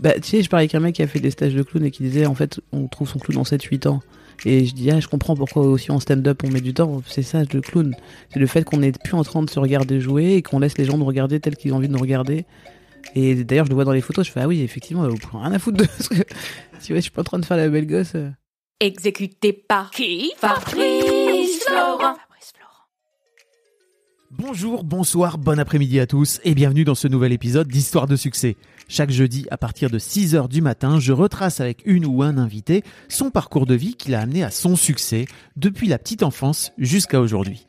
Bah, tu sais, je parlais avec un mec qui a fait des stages de clown et qui disait en fait, on trouve son clown en 7-8 ans. Et je dis, ah, je comprends pourquoi aussi en stand-up on met du temps. C'est ça, le clown. C'est le fait qu'on n'est plus en train de se regarder jouer et qu'on laisse les gens nous regarder tels qu'ils ont envie de nous regarder. Et d'ailleurs, je le vois dans les photos, je fais, ah oui, effectivement, vous pouvez rien à foutre de ce que. Tu vois, je suis pas en train de faire la belle gosse. Exécuté par qui Fabrice Florent. Bonjour, bonsoir, bon après-midi à tous et bienvenue dans ce nouvel épisode d'Histoire de succès. Chaque jeudi à partir de 6h du matin, je retrace avec une ou un invité son parcours de vie qui l'a amené à son succès depuis la petite enfance jusqu'à aujourd'hui.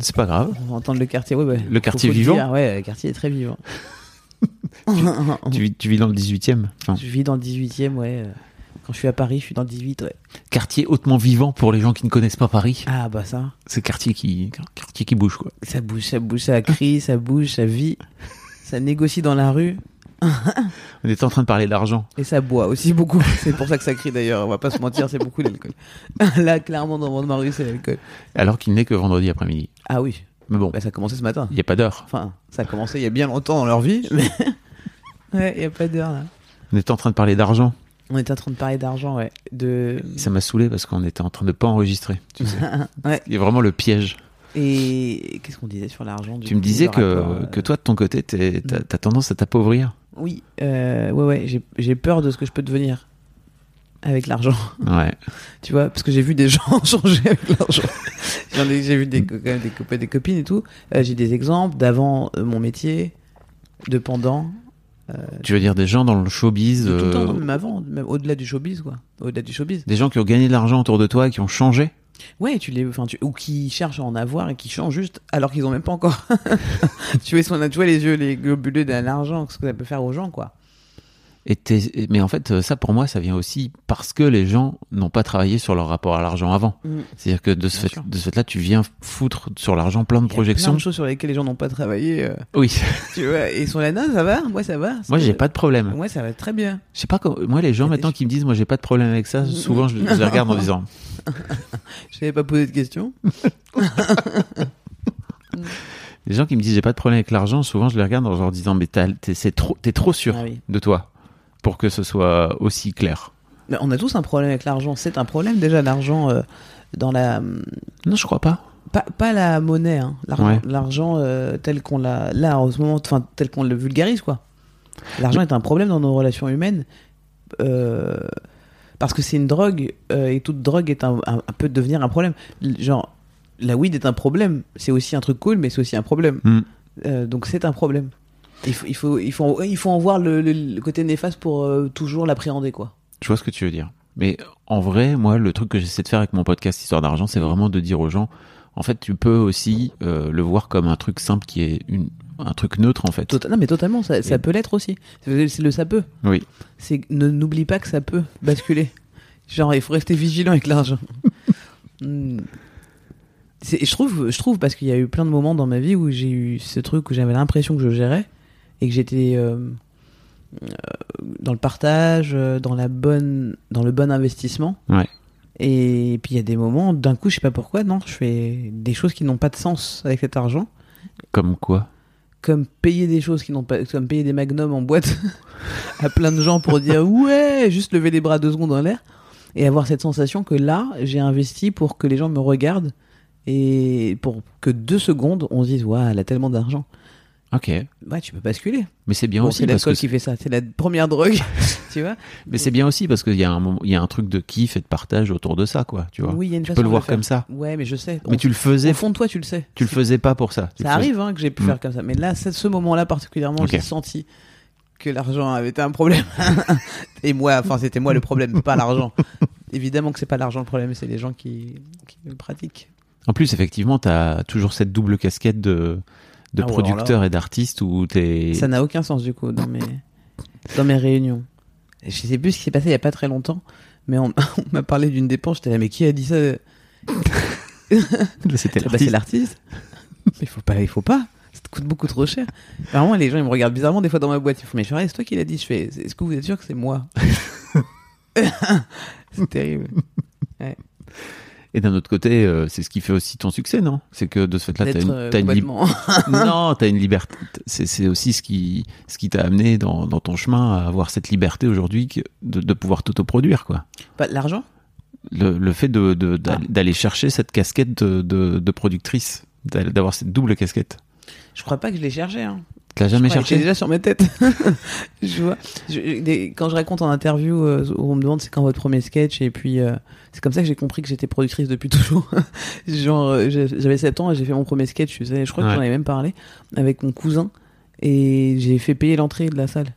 C'est pas grave. On va entendre le quartier, ouais, ouais. Le quartier Faut vivant dire, Ouais, le quartier est très vivant. Tu, vis- tu vis dans le 18e enfin, Je vis dans le 18 e ouais. euh, Quand je suis à Paris, je suis dans le 18, ouais. Quartier hautement vivant pour les gens qui ne connaissent pas Paris. Ah, bah ça. C'est quartier qui, quartier qui bouge quoi. Ça bouge, ça bouge, ça crie, ça bouge, ça vit. Ça négocie dans la rue. On était en train de parler d'argent. Et ça boit aussi beaucoup. C'est pour ça que ça crie d'ailleurs. On va pas se mentir, c'est beaucoup l'alcool. Là, clairement, dans mon rue, c'est l'alcool. Alors qu'il n'est que vendredi après-midi. Ah oui. Mais bon, Bah, ça a commencé ce matin. il n'y a pas d'heure. Enfin, ça a commencé il y a bien longtemps dans leur vie. Mais... ouais, il y a pas d'heure là. On était en train de parler d'argent. On était en train de parler d'argent, ouais. De... Ça m'a saoulé parce qu'on était en train de pas enregistrer. Tu sais. Ouais. Il y a vraiment le piège. Et qu'est-ce qu'on disait sur l'argent Tu me disais que, rapport, euh, que toi, de ton côté, t'as as tendance à t'appauvrir. Oui, euh, ouais, ouais, j'ai- j'ai peur de ce que je peux devenir avec l'argent. Ouais. Tu vois, parce que j'ai vu des gens changer avec l'argent. J'ai vu des, copains, des copines et tout. Euh, j'ai des exemples d'avant euh, mon métier, de pendant. Tu veux dire des gens dans le showbiz, tout le temps, euh, même avant, même au-delà du showbiz, quoi. Au-delà du showbiz. des gens qui ont gagné de l'argent autour de toi et qui ont changé? Ouais, tu les, enfin, tu, ou qui cherchent à en avoir et qui changent juste alors qu'ils ont même pas encore. tu vois, tu vois les yeux, les globuleux de l'argent, ce que ça peut faire aux gens, quoi. Et mais en fait, ça pour moi, ça vient aussi parce que les gens n'ont pas travaillé sur leur rapport à l'argent avant. Mm. C'est-à-dire que de ce, Bien fait, sûr. de ce fait-là, tu viens foutre sur l'argent plein de Il y a projections. plein de choses sur lesquelles les gens n'ont pas travaillé. euh, Oui. tu vois, et ils sont là, non, ça va, moi ça va. moi, j'ai pas de problème. Moi, ça va très bien. Je sais pas comment. Moi, les gens a maintenant qui me disent, moi, j'ai pas de problème avec ça, souvent, je, je les regarde en disant, Je n'avais pas posé de questions. les gens qui me disent, j'ai pas de problème avec l'argent, souvent, je les regarde en leur disant, mais t'es trop, t'es trop sûr Ah oui. de toi pour que ce soit aussi clair. Mais on a tous un problème avec l'argent. C'est un problème déjà, l'argent euh, dans la. Non, je crois pas. Pas, pas la monnaie, hein. l'argent, Ouais. l'argent euh, tel qu'on l'a. Là, en ce moment, enfin, tel qu'on le vulgarise, quoi. L'argent est un problème dans nos relations humaines. euh, parce que c'est une drogue euh, et toute drogue est un, peut devenir un problème. Genre, la weed est un problème. C'est aussi un truc cool, mais c'est aussi un problème. Hmm. Euh, donc c'est un problème. Il faut, il faut, il faut, il faut en voir le, le- le côté néfaste pour euh, toujours l'appréhender, quoi. Je vois ce que tu veux dire. Mais en vrai, moi, le truc que j'essaie de faire avec mon podcast Histoire d'argent, c'est vraiment de dire aux gens, en fait, tu peux aussi euh, le voir comme un truc simple qui est une, un truc neutre, en fait. Tota- non, mais totalement, ça, ça peut l'être aussi. C'est le ça peut. Oui. C'est ne n'oublie pas que ça peut basculer. Genre, il faut rester vigilant avec l'argent. Hmm. Je trouve, je trouve parce qu'il y a eu plein de moments dans ma vie où j'ai eu ce truc où j'avais l'impression que je gérais et que j'étais euh, euh, dans le partage, euh, dans la bonne, dans le bon investissement. Ouais. Et puis il y a des moments, d'un coup, je sais pas pourquoi, non, je fais des choses qui n'ont pas de sens avec cet argent, Comme quoi? Comme payer des choses qui n'ont pas, comme payer des magnums en boîte à plein de gens pour dire ouais, juste lever les bras deux secondes dans l'air et avoir cette sensation que là, j'ai investi pour que les gens me regardent et pour que deux secondes, on se dise waouh, elle a tellement d'argent. Ok. Ouais, tu peux basculer. Mais c'est bien Bon, aussi c'est parce que qui fait ça. C'est la première drogue, tu vois. mais c'est bien aussi parce qu'il y a un moment- il y a un truc de kiff et de partage autour de ça quoi, tu vois. Oui, il y a une tu façon peux le de voir faire. comme ça. Ouais, mais je sais. Mais On- tu le faisais Au fond de toi, tu le sais. tu le faisais pas pour ça. Tu Ça arrive hein, que j'ai pu faire comme ça. Mais là, ce moment-là particulièrement, j'ai senti que l'argent avait été un problème. Et moi, enfin, c'était moi le problème, pas l'argent. Évidemment que c'est pas l'argent le problème, c'est les gens qui, qui le pratiquent. En plus effectivement, tu as toujours cette double casquette de de Ah ouais, alors producteur et d'artiste où t'es Ça n'a aucun sens du coup dans mes, dans mes réunions. Je sais plus ce qui s'est passé il y a pas très longtemps, mais on, on m'a parlé d'une dépense. J'étais là, mais qui a dit ça? C'était C'est l'artiste. l'artiste? Mais il faut pas, il faut pas. Ça te coûte beaucoup trop cher. Vraiment, les gens ils me regardent bizarrement des fois dans ma boîte. Ils font, mais c'est toi qui l'as dit. Je fais, est-ce que vous êtes sûr que c'est moi? C'est terrible. Et d'un autre côté, euh, c'est ce qui fait aussi ton succès, non? C'est que de ce fait-là, t'as une, euh, t'as une complètement. non, t'as une liberté. C'est, aussi ce qui, ce qui t'a amené dans, dans ton chemin à avoir cette liberté aujourd'hui de, de pouvoir t'autoproduire, quoi. Pas de l'argent Le, le fait de, de- Ah. d'aller, chercher cette casquette de, productrice, d'a- d'avoir cette double casquette. Je crois pas que je l'ai cherché. Hein. T'as jamais Je cherché déjà sur ma tête. je vois. Je- des- quand je raconte en interview, euh, où on me demande c'est quand votre premier sketch, et puis euh, c'est comme ça que j'ai compris que j'étais productrice depuis toujours. Genre, euh, j'avais 7 ans et j'ai fait mon premier sketch, je crois que Ouais. j'en avais même parlé, avec mon cousin, et j'ai fait payer l'entrée de la salle.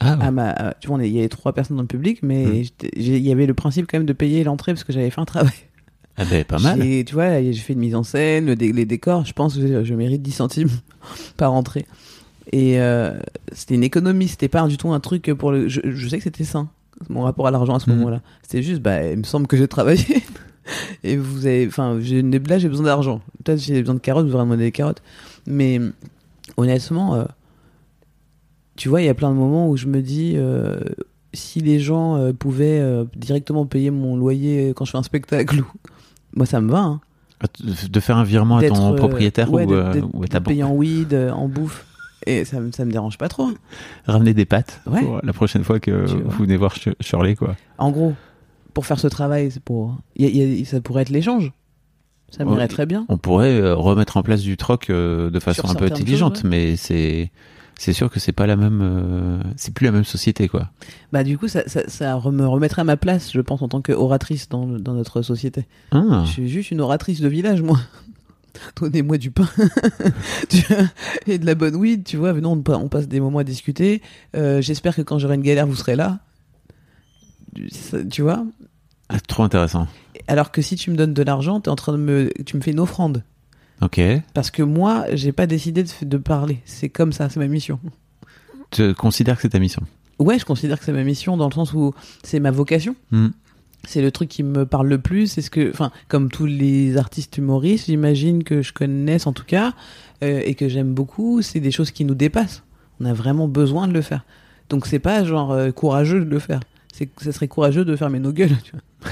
Ah, ouais. À ma, à- tu vois, il y avait trois personnes dans le public, mais j'ai- il y avait le principe quand même de payer l'entrée parce que j'avais fait un travail. Ah ben, pas mal. J'ai- Tu vois, j'ai fait une mise en scène, le dé- les décors, je pense que je, mérite 10 centimes par entrée. Et euh, c'était une économie, c'était pas du tout un truc pour le. Je, je sais que c'était sain, mon rapport à l'argent à ce Mhm. moment-là. C'était juste, bah, il me semble que j'ai travaillé. Et vous avez. Enfin, là, j'ai besoin d'argent. Peut-être j'ai besoin de carottes, vous aurez demandé des carottes. Mais honnêtement, euh, tu vois, il y a plein de moments où je me dis. euh, si les gens pouvaient directement payer mon loyer quand je fais un spectacle, ou- moi ça me va. Hein. De de faire un virement à ton euh, propriétaire ouais, ou, d'être- euh, ou à ta banque. payé en weed, euh, en bouffe. Et ça, me- ça me dérange pas trop. Ramener des pâtes Ouais. pour la prochaine fois que Tu vous vois. venez voir Sh- Shirley, quoi. En gros, pour faire ce travail, pour. il y a- il y a- ça pourrait être l'échange. Ça m'irait Ouais. très bien. On pourrait remettre en place du troc de façon Sur un peu intelligente, choses, ouais. mais c'est c'est sûr que c'est pas la même, euh, c'est plus la même société, quoi. Bah, du coup, ça, ça, me remettrait à ma place, je pense, en tant qu'oratrice dans, notre société. Ah. Je suis juste une oratrice de village, moi. Donnez-moi du pain et de la bonne weed, tu vois. Venons, on, pa- on passe des moments à discuter. Euh, J'espère que quand j'aurai une galère, vous serez là. Ça- Tu vois Ah, trop intéressant. Alors que si tu me donnes de l'argent, es en train de me, tu me fais une offrande. Ok. Parce que moi, j'ai pas décidé de, de parler. C'est comme ça, c'est ma mission. Tu considères que c'est ta mission? Ouais, je considère que c'est ma mission dans le sens où c'est ma vocation. Hmm. C'est le truc qui me parle le plus. C'est ce que, enfin, comme tous les artistes humoristes, j'imagine que je connaisse en tout cas euh, et que j'aime beaucoup. C'est des choses qui nous dépassent. On a vraiment besoin de le faire. Donc c'est pas genre euh, courageux de le faire. C'est, ça serait courageux de fermer nos gueules. Tu vois.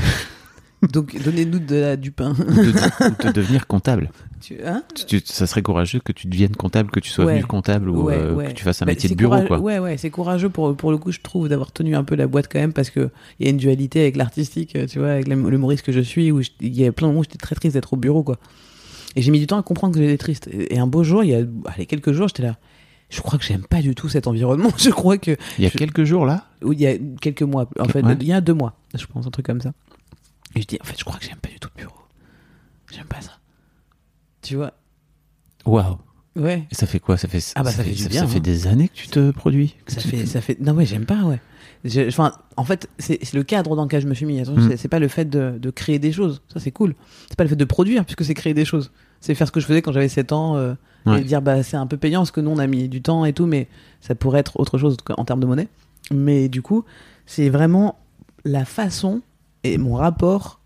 Donc donnez-nous de la- du pain. De, de devenir comptable. Tu, hein Tu- tu- ça serait courageux que tu deviennes comptable, que tu sois Ouais. venu comptable ou Ouais, euh, ouais. que tu fasses un Bah, métier de bureau, courageux- quoi. Ouais, ouais, c'est courageux pour, pour le coup, je trouve, d'avoir tenu un peu la boîte quand même, parce que il y a une dualité avec l'artistique, euh, tu vois, avec l'hum- l'humoriste que je suis, où il y a plein de moments où j'étais très triste d'être au bureau, quoi. Et j'ai mis du temps à comprendre que j'étais triste. Et et un beau jour, il y a allez, quelques jours, j'étais là. Je crois que j'aime pas du tout cet environnement. Je crois que. Il y a je- quelques jours là? Ou il y a quelques mois, en fait, Ouais. il y a deux mois, je pense, un truc comme ça. Et je dis, en fait, je crois que j'aime pas du tout le bureau. J'aime pas ça. Tu vois? Waouh Ouais. Et ça fait quoi? Ça fait, Ah bah, ça fait du ça, fait hein. des années que tu te produis Ça tu- fait, ça fait. Non, ouais, j'aime pas, ouais. Je- Enfin, en fait, c'est le cadre dans lequel je me suis mis. Attention, Mm. c'est- C'est pas le fait de, de créer des choses. Ça, c'est cool. C'est pas le fait de produire, puisque c'est créer des choses. C'est faire ce que je faisais quand j'avais 7 ans euh, Ouais. et dire, bah, c'est un peu payant parce que nous, on a mis du temps et tout, mais ça pourrait être autre chose en termes de monnaie. Mais du coup, c'est vraiment la façon et mon rapport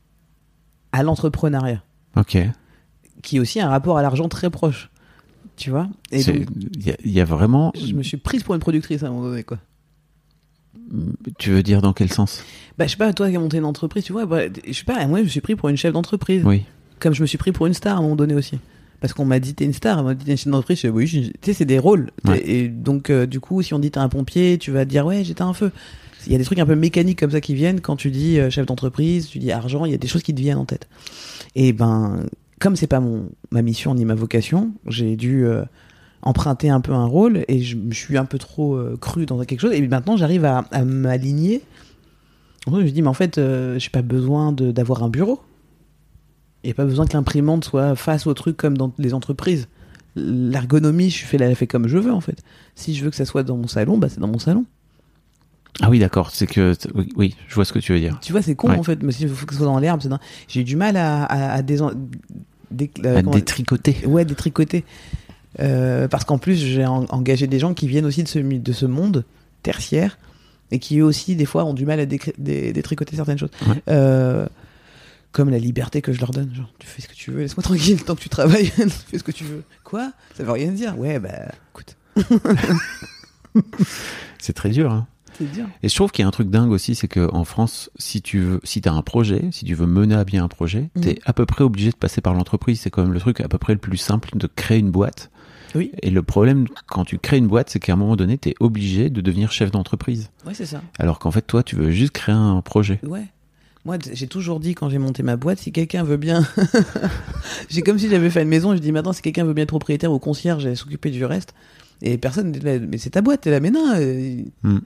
à l'entrepreneuriat, Ok. qui est aussi un rapport à l'argent très proche. Tu vois? Et C'est- donc, Il y, a- il y a vraiment. je me suis prise pour une productrice à un moment donné, quoi. Tu veux dire dans quel sens? Bah, je sais pas, toi qui as monté une entreprise, tu vois, bah, je sais pas, moi je me suis pris pour une chef d'entreprise. Oui. Comme je me suis pris pour une star à un moment donné aussi. Parce qu'on m'a dit t'es une star, on m'a dit t'es une chef d'entreprise, je fais oui, je- tu sais, c'est des rôles. Ouais. Et donc, euh, du coup, si on dit t'es un pompier, tu vas dire ouais, j'étais un feu. Il y a des trucs un peu mécaniques comme ça qui viennent quand tu dis euh, chef d'entreprise, tu dis argent, il y a des choses qui te viennent en tête. Et ben, comme c'est pas mon ma mission ni ma vocation, j'ai dû euh, emprunté un peu un rôle et je me suis un peu trop cru dans quelque chose. Et maintenant, j'arrive à, à m'aligner. Je me dis, mais en fait, j'ai pas besoin d'avoir un bureau. Il n'y a pas besoin que l'imprimante soit face au truc comme dans les entreprises. L'ergonomie, je fais la fais comme je veux en fait. Si je veux que ça soit dans mon salon, bah c'est dans mon salon. Ah oui, d'accord. C'est que oui, oui, je vois ce que tu veux dire. Tu vois, c'est con Ouais. en fait, mais s'il faut que ce soit dans l'herbe, c'est j'ai du mal à, à, à désen- dé- euh, À détricoter. Ouais, détricoter. Euh, parce qu'en plus, j'ai en- engagé des gens qui viennent aussi de ce, de ce monde tertiaire et qui eux aussi, des fois, ont du mal à dé- détricoter certaines choses. Ouais. Euh, comme la liberté que je leur donne. Genre, tu fais ce que tu veux, laisse-moi tranquille tant que tu travailles, fais ce que tu veux. Quoi? Ça veut rien dire. Ouais, bah, écoute, C'est très dur. Hein. c'est dur. Et je trouve qu'il y a un truc dingue aussi, c'est que en France, si tu veux, si t'as un projet, si tu veux mener à bien un projet, Mhm. t'es à peu près obligé de passer par l'entreprise. C'est quand même le truc à peu près le plus simple de créer une boîte. Oui. Et le problème quand tu crées une boîte, c'est qu'à un moment donné, t'es obligé de devenir chef d'entreprise. Ouais, c'est ça. Alors qu'en fait, toi, tu veux juste créer un projet. Ouais. Moi, j'ai toujours dit quand j'ai monté ma boîte, si quelqu'un veut bien. j'ai comme si j'avais fait une maison, je dis maintenant, si quelqu'un veut bien être propriétaire ou concierge, j'allais s'occuper du reste. Et personne mais c'est ta boîte, t'es là, mais non, euh, Hmm.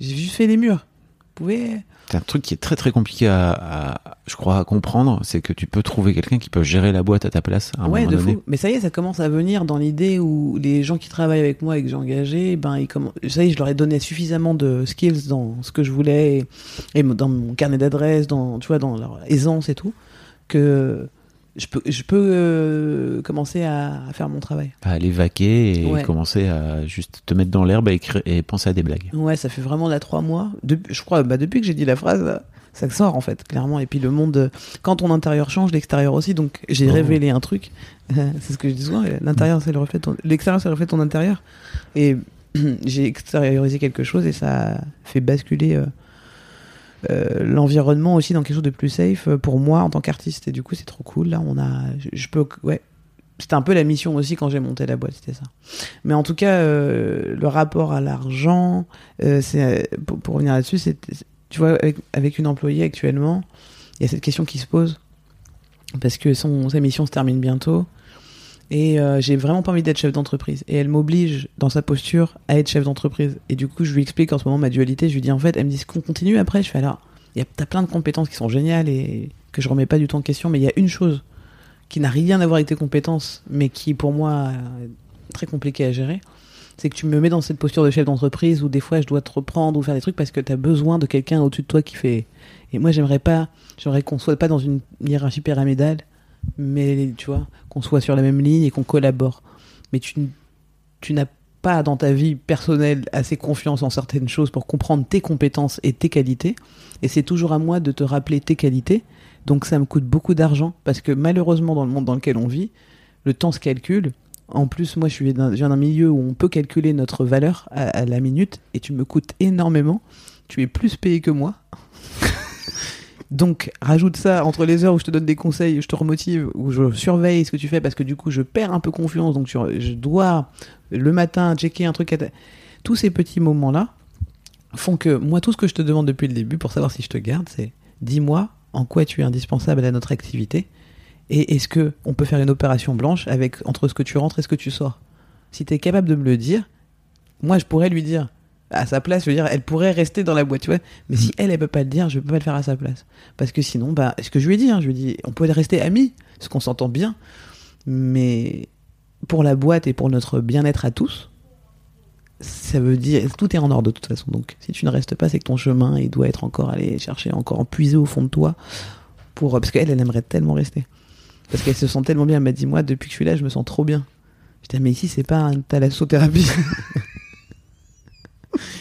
j'ai juste fait les murs. Vous pouvez. C'est un truc qui est très très compliqué à, à- je crois, à comprendre, c'est que tu peux trouver quelqu'un qui peut gérer la boîte à ta place à un ouais, moment de donné. fou. Mais ça y est, ça commence à venir dans l'idée où les gens qui travaillent avec moi et que j'ai engagés, ben, ils comm- ça y est, je leur ai donné suffisamment de skills dans ce que je voulais et, et dans mon carnet d'adresses, dans, tu vois, dans leur aisance et tout, que je peux, je peux euh, commencer à, à faire mon travail. À aller vaquer et Ouais. commencer à juste te mettre dans l'herbe et, écrire- et penser à des blagues. Ouais, ça fait vraiment là trois mois. Je crois, bah, depuis que j'ai dit la phrase, ça sort en fait, clairement. Et puis le monde, quand ton intérieur change, l'extérieur aussi. Donc j'ai Oh. révélé un truc. c'est ce que je dis souvent. L'intérieur, c'est le reflet. de ton- L'extérieur, c'est le reflet de ton intérieur. Et j'ai extériorisé quelque chose et ça fait basculer euh, l'environnement aussi dans quelque chose de plus safe euh, pour moi en tant qu'artiste. Et du coup, c'est trop cool. Là, on a, je, peux, ouais. C'était un peu la mission aussi quand j'ai monté la boîte, c'était ça. Mais en tout cas, euh, le rapport à l'argent, euh, c'est pour, revenir là-dessus, c'est tu vois avec, avec une employée actuellement, il y a cette question qui se pose parce que son sa mission se termine bientôt et euh, j'ai vraiment pas envie d'être chef d'entreprise. Et elle m'oblige dans sa posture à être chef d'entreprise. Et du coup je lui explique en ce moment ma dualité, je lui dis en fait, elle me dit qu'on continue après, je fais alors t'as plein de compétences qui sont géniales et que je remets pas du tout en question, mais il y a une chose qui n'a rien à voir avec tes compétences, mais qui pour moi est très compliquée à gérer, c'est que tu me mets dans cette posture de chef d'entreprise où des fois je dois te reprendre ou faire des trucs parce que tu as besoin de quelqu'un au-dessus de toi qui fait. Et moi j'aimerais pas, j'aimerais qu'on soit pas dans une hiérarchie pyramidale, mais tu vois, qu'on soit sur la même ligne et qu'on collabore. Mais tu, n'as pas dans ta vie personnelle assez confiance en certaines choses pour comprendre tes compétences et tes qualités. Et c'est toujours à moi de te rappeler tes qualités. Donc ça me coûte beaucoup d'argent parce que malheureusement dans le monde dans lequel on vit, le temps se calcule. En plus, moi, je viens d'un milieu où on peut calculer notre valeur à la minute et tu me coûtes énormément. Tu es plus payé que moi. Donc, rajoute ça entre les heures où je te donne des conseils, je te remotive, où je surveille ce que tu fais parce que du coup, je perds un peu confiance. Donc, je dois le matin checker un truc. Tous ces petits moments-là font que moi, tout ce que je te demande depuis le début pour savoir si je te garde, c'est dis-moi en quoi tu es indispensable à notre activité et est-ce que on peut faire une opération blanche avec entre ce que tu rentres et ce que tu sors Si tu es capable de me le dire, moi je pourrais lui dire à sa place, je veux dire, elle pourrait rester dans la boîte, tu vois. Mais si elle, elle peut pas le dire, je peux pas le faire à sa place. Parce que sinon, bah, ce que je lui ai dit, hein, je lui ai dit, on peut rester amis, parce qu'on s'entend bien. Mais pour la boîte et pour notre bien-être à tous, ça veut dire, tout est en ordre de toute façon. Donc, si tu ne restes pas, c'est que ton chemin, il doit être encore aller chercher, encore puiser au fond de toi. Pour, parce qu'elle, elle aimerait tellement rester. Parce qu'elle se sent tellement bien. Elle m'a dit, moi, depuis que je suis là, je me sens trop bien. Je dis, mais ici, c'est pas un thalassothérapie.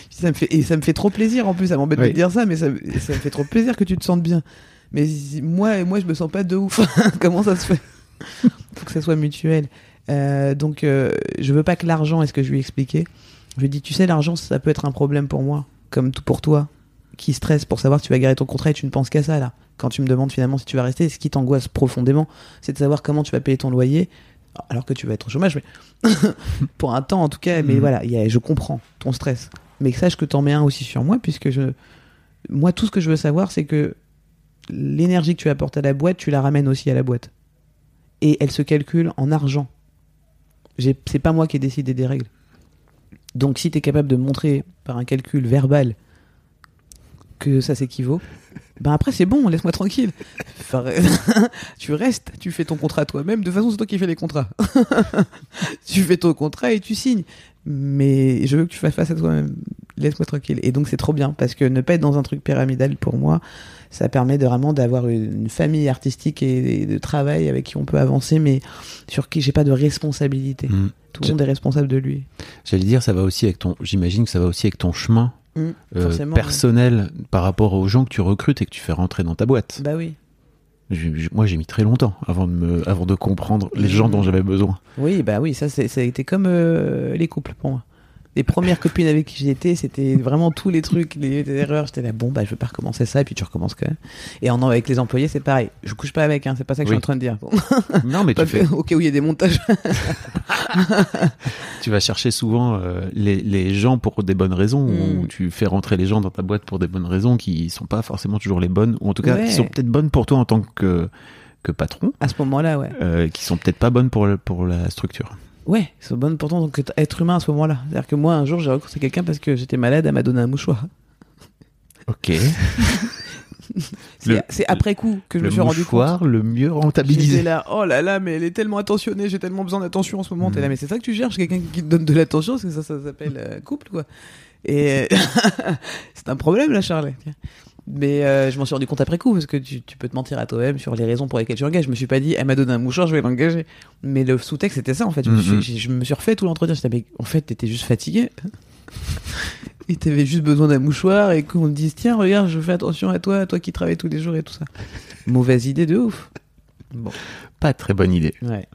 ça me fait, et ça me fait trop plaisir en plus, ça m'embête de Oui. te dire ça, mais ça, ça me fait trop plaisir que tu te sentes bien. Mais moi, moi, je me sens pas de ouf. Comment ça se fait? Faut que ça soit mutuel. Euh, donc, euh, je veux pas que l'argent, est ce que je lui ai expliqué? Je lui ai dit, tu sais, l'argent, ça peut être un problème pour moi, comme tout pour toi, qui stresse pour savoir si tu vas garer ton contrat et tu ne penses qu'à ça, là. Quand tu me demandes finalement si tu vas rester, ce qui t'angoisse profondément, c'est de savoir comment tu vas payer ton loyer, alors que tu vas être au chômage, mais pour un temps en tout cas. Mais Mhm. voilà, il y a- je comprends ton stress. Mais sache que t'en mets un aussi sur moi, puisque je, moi, tout ce que je veux savoir, c'est que l'énergie que tu apportes à la boîte, tu la ramènes aussi à la boîte. Et elle se calcule en argent. C'est pas moi qui ai décidé des règles. Donc si tu es capable de montrer par un calcul verbal que ça s'équivaut, ben après c'est bon, laisse-moi tranquille. Tu restes, tu fais ton contrat toi-même. De toute façon, c'est toi qui fais les contrats. tu fais ton contrat et tu signes. Mais je veux que tu fasses face à toi-même. Laisse-moi tranquille. Et donc c'est trop bien parce que ne pas être dans un truc pyramidal pour moi, ça permet de vraiment d'avoir une famille artistique et de travail avec qui on peut avancer, mais sur qui j'ai pas de responsabilité. Mm. Tout le monde est responsable de lui. J'allais dire, ça va aussi avec ton. J'imagine que ça va aussi avec ton chemin Mm, euh, personnel par rapport aux gens que tu recrutes et que tu fais rentrer dans ta boîte. Bah oui. Moi, j'ai mis très longtemps avant de me, avant de comprendre les gens dont j'avais besoin. Oui, bah oui, ça, ça a été comme euh, les couples pour moi. Les premières copines avec qui j'étais, c'était vraiment tous les trucs, les, les erreurs. J'étais là, bon, bah, je veux pas recommencer ça, et puis tu recommences quand même. Et en, avec les employés, c'est pareil. Je couche pas avec, hein, c'est pas ça que je suis en train de dire. Bon, Non, mais pas tu fais, que- au cas où il y a des montages. tu vas chercher souvent euh, les, les gens pour des bonnes raisons, Mm. ou tu fais rentrer les gens dans ta boîte pour des bonnes raisons qui sont pas forcément toujours les bonnes, ou en tout cas Ouais. qui sont peut-être bonnes pour toi en tant que, que patron, à ce moment-là, ouais. euh, qui sont peut-être pas bonnes pour, le- pour la structure. Ouais, c'est bon pourtant donc être humain à ce moment-là. C'est-à-dire que moi, un jour, j'ai recruté quelqu'un parce que j'étais malade, elle m'a donné un mouchoir. Ok. C'est Le- après coup que je me suis rendu compte. mouchoir le mieux J'étais rentabilisé. là, oh là là, mais elle est tellement attentionnée, j'ai tellement besoin d'attention en ce moment. Mm. T'es là, mais c'est ça que tu cherches, quelqu'un qui te donne de l'attention, parce que ça, ça s'appelle euh, couple, quoi. Et c'est un problème, là, Charles. Mais euh, je m'en suis rendu compte après coup, parce que tu, tu peux te mentir à toi-même sur les raisons pour lesquelles tu engages. Je me suis pas dit, elle m'a donné un mouchoir, je vais l'engager. Mais le sous-texte, c'était ça, en fait. Je me, suis, Mhm. j'ai- je me suis refait tout l'entretien. J'étais, mais en fait, t'étais juste fatigué. et t'avais juste besoin d'un mouchoir et qu'on te dise, tiens, regarde, je fais attention à toi, toi qui travailles tous les jours et tout ça. Mauvaise idée de ouf. Bon. Pas très bonne idée. Ouais.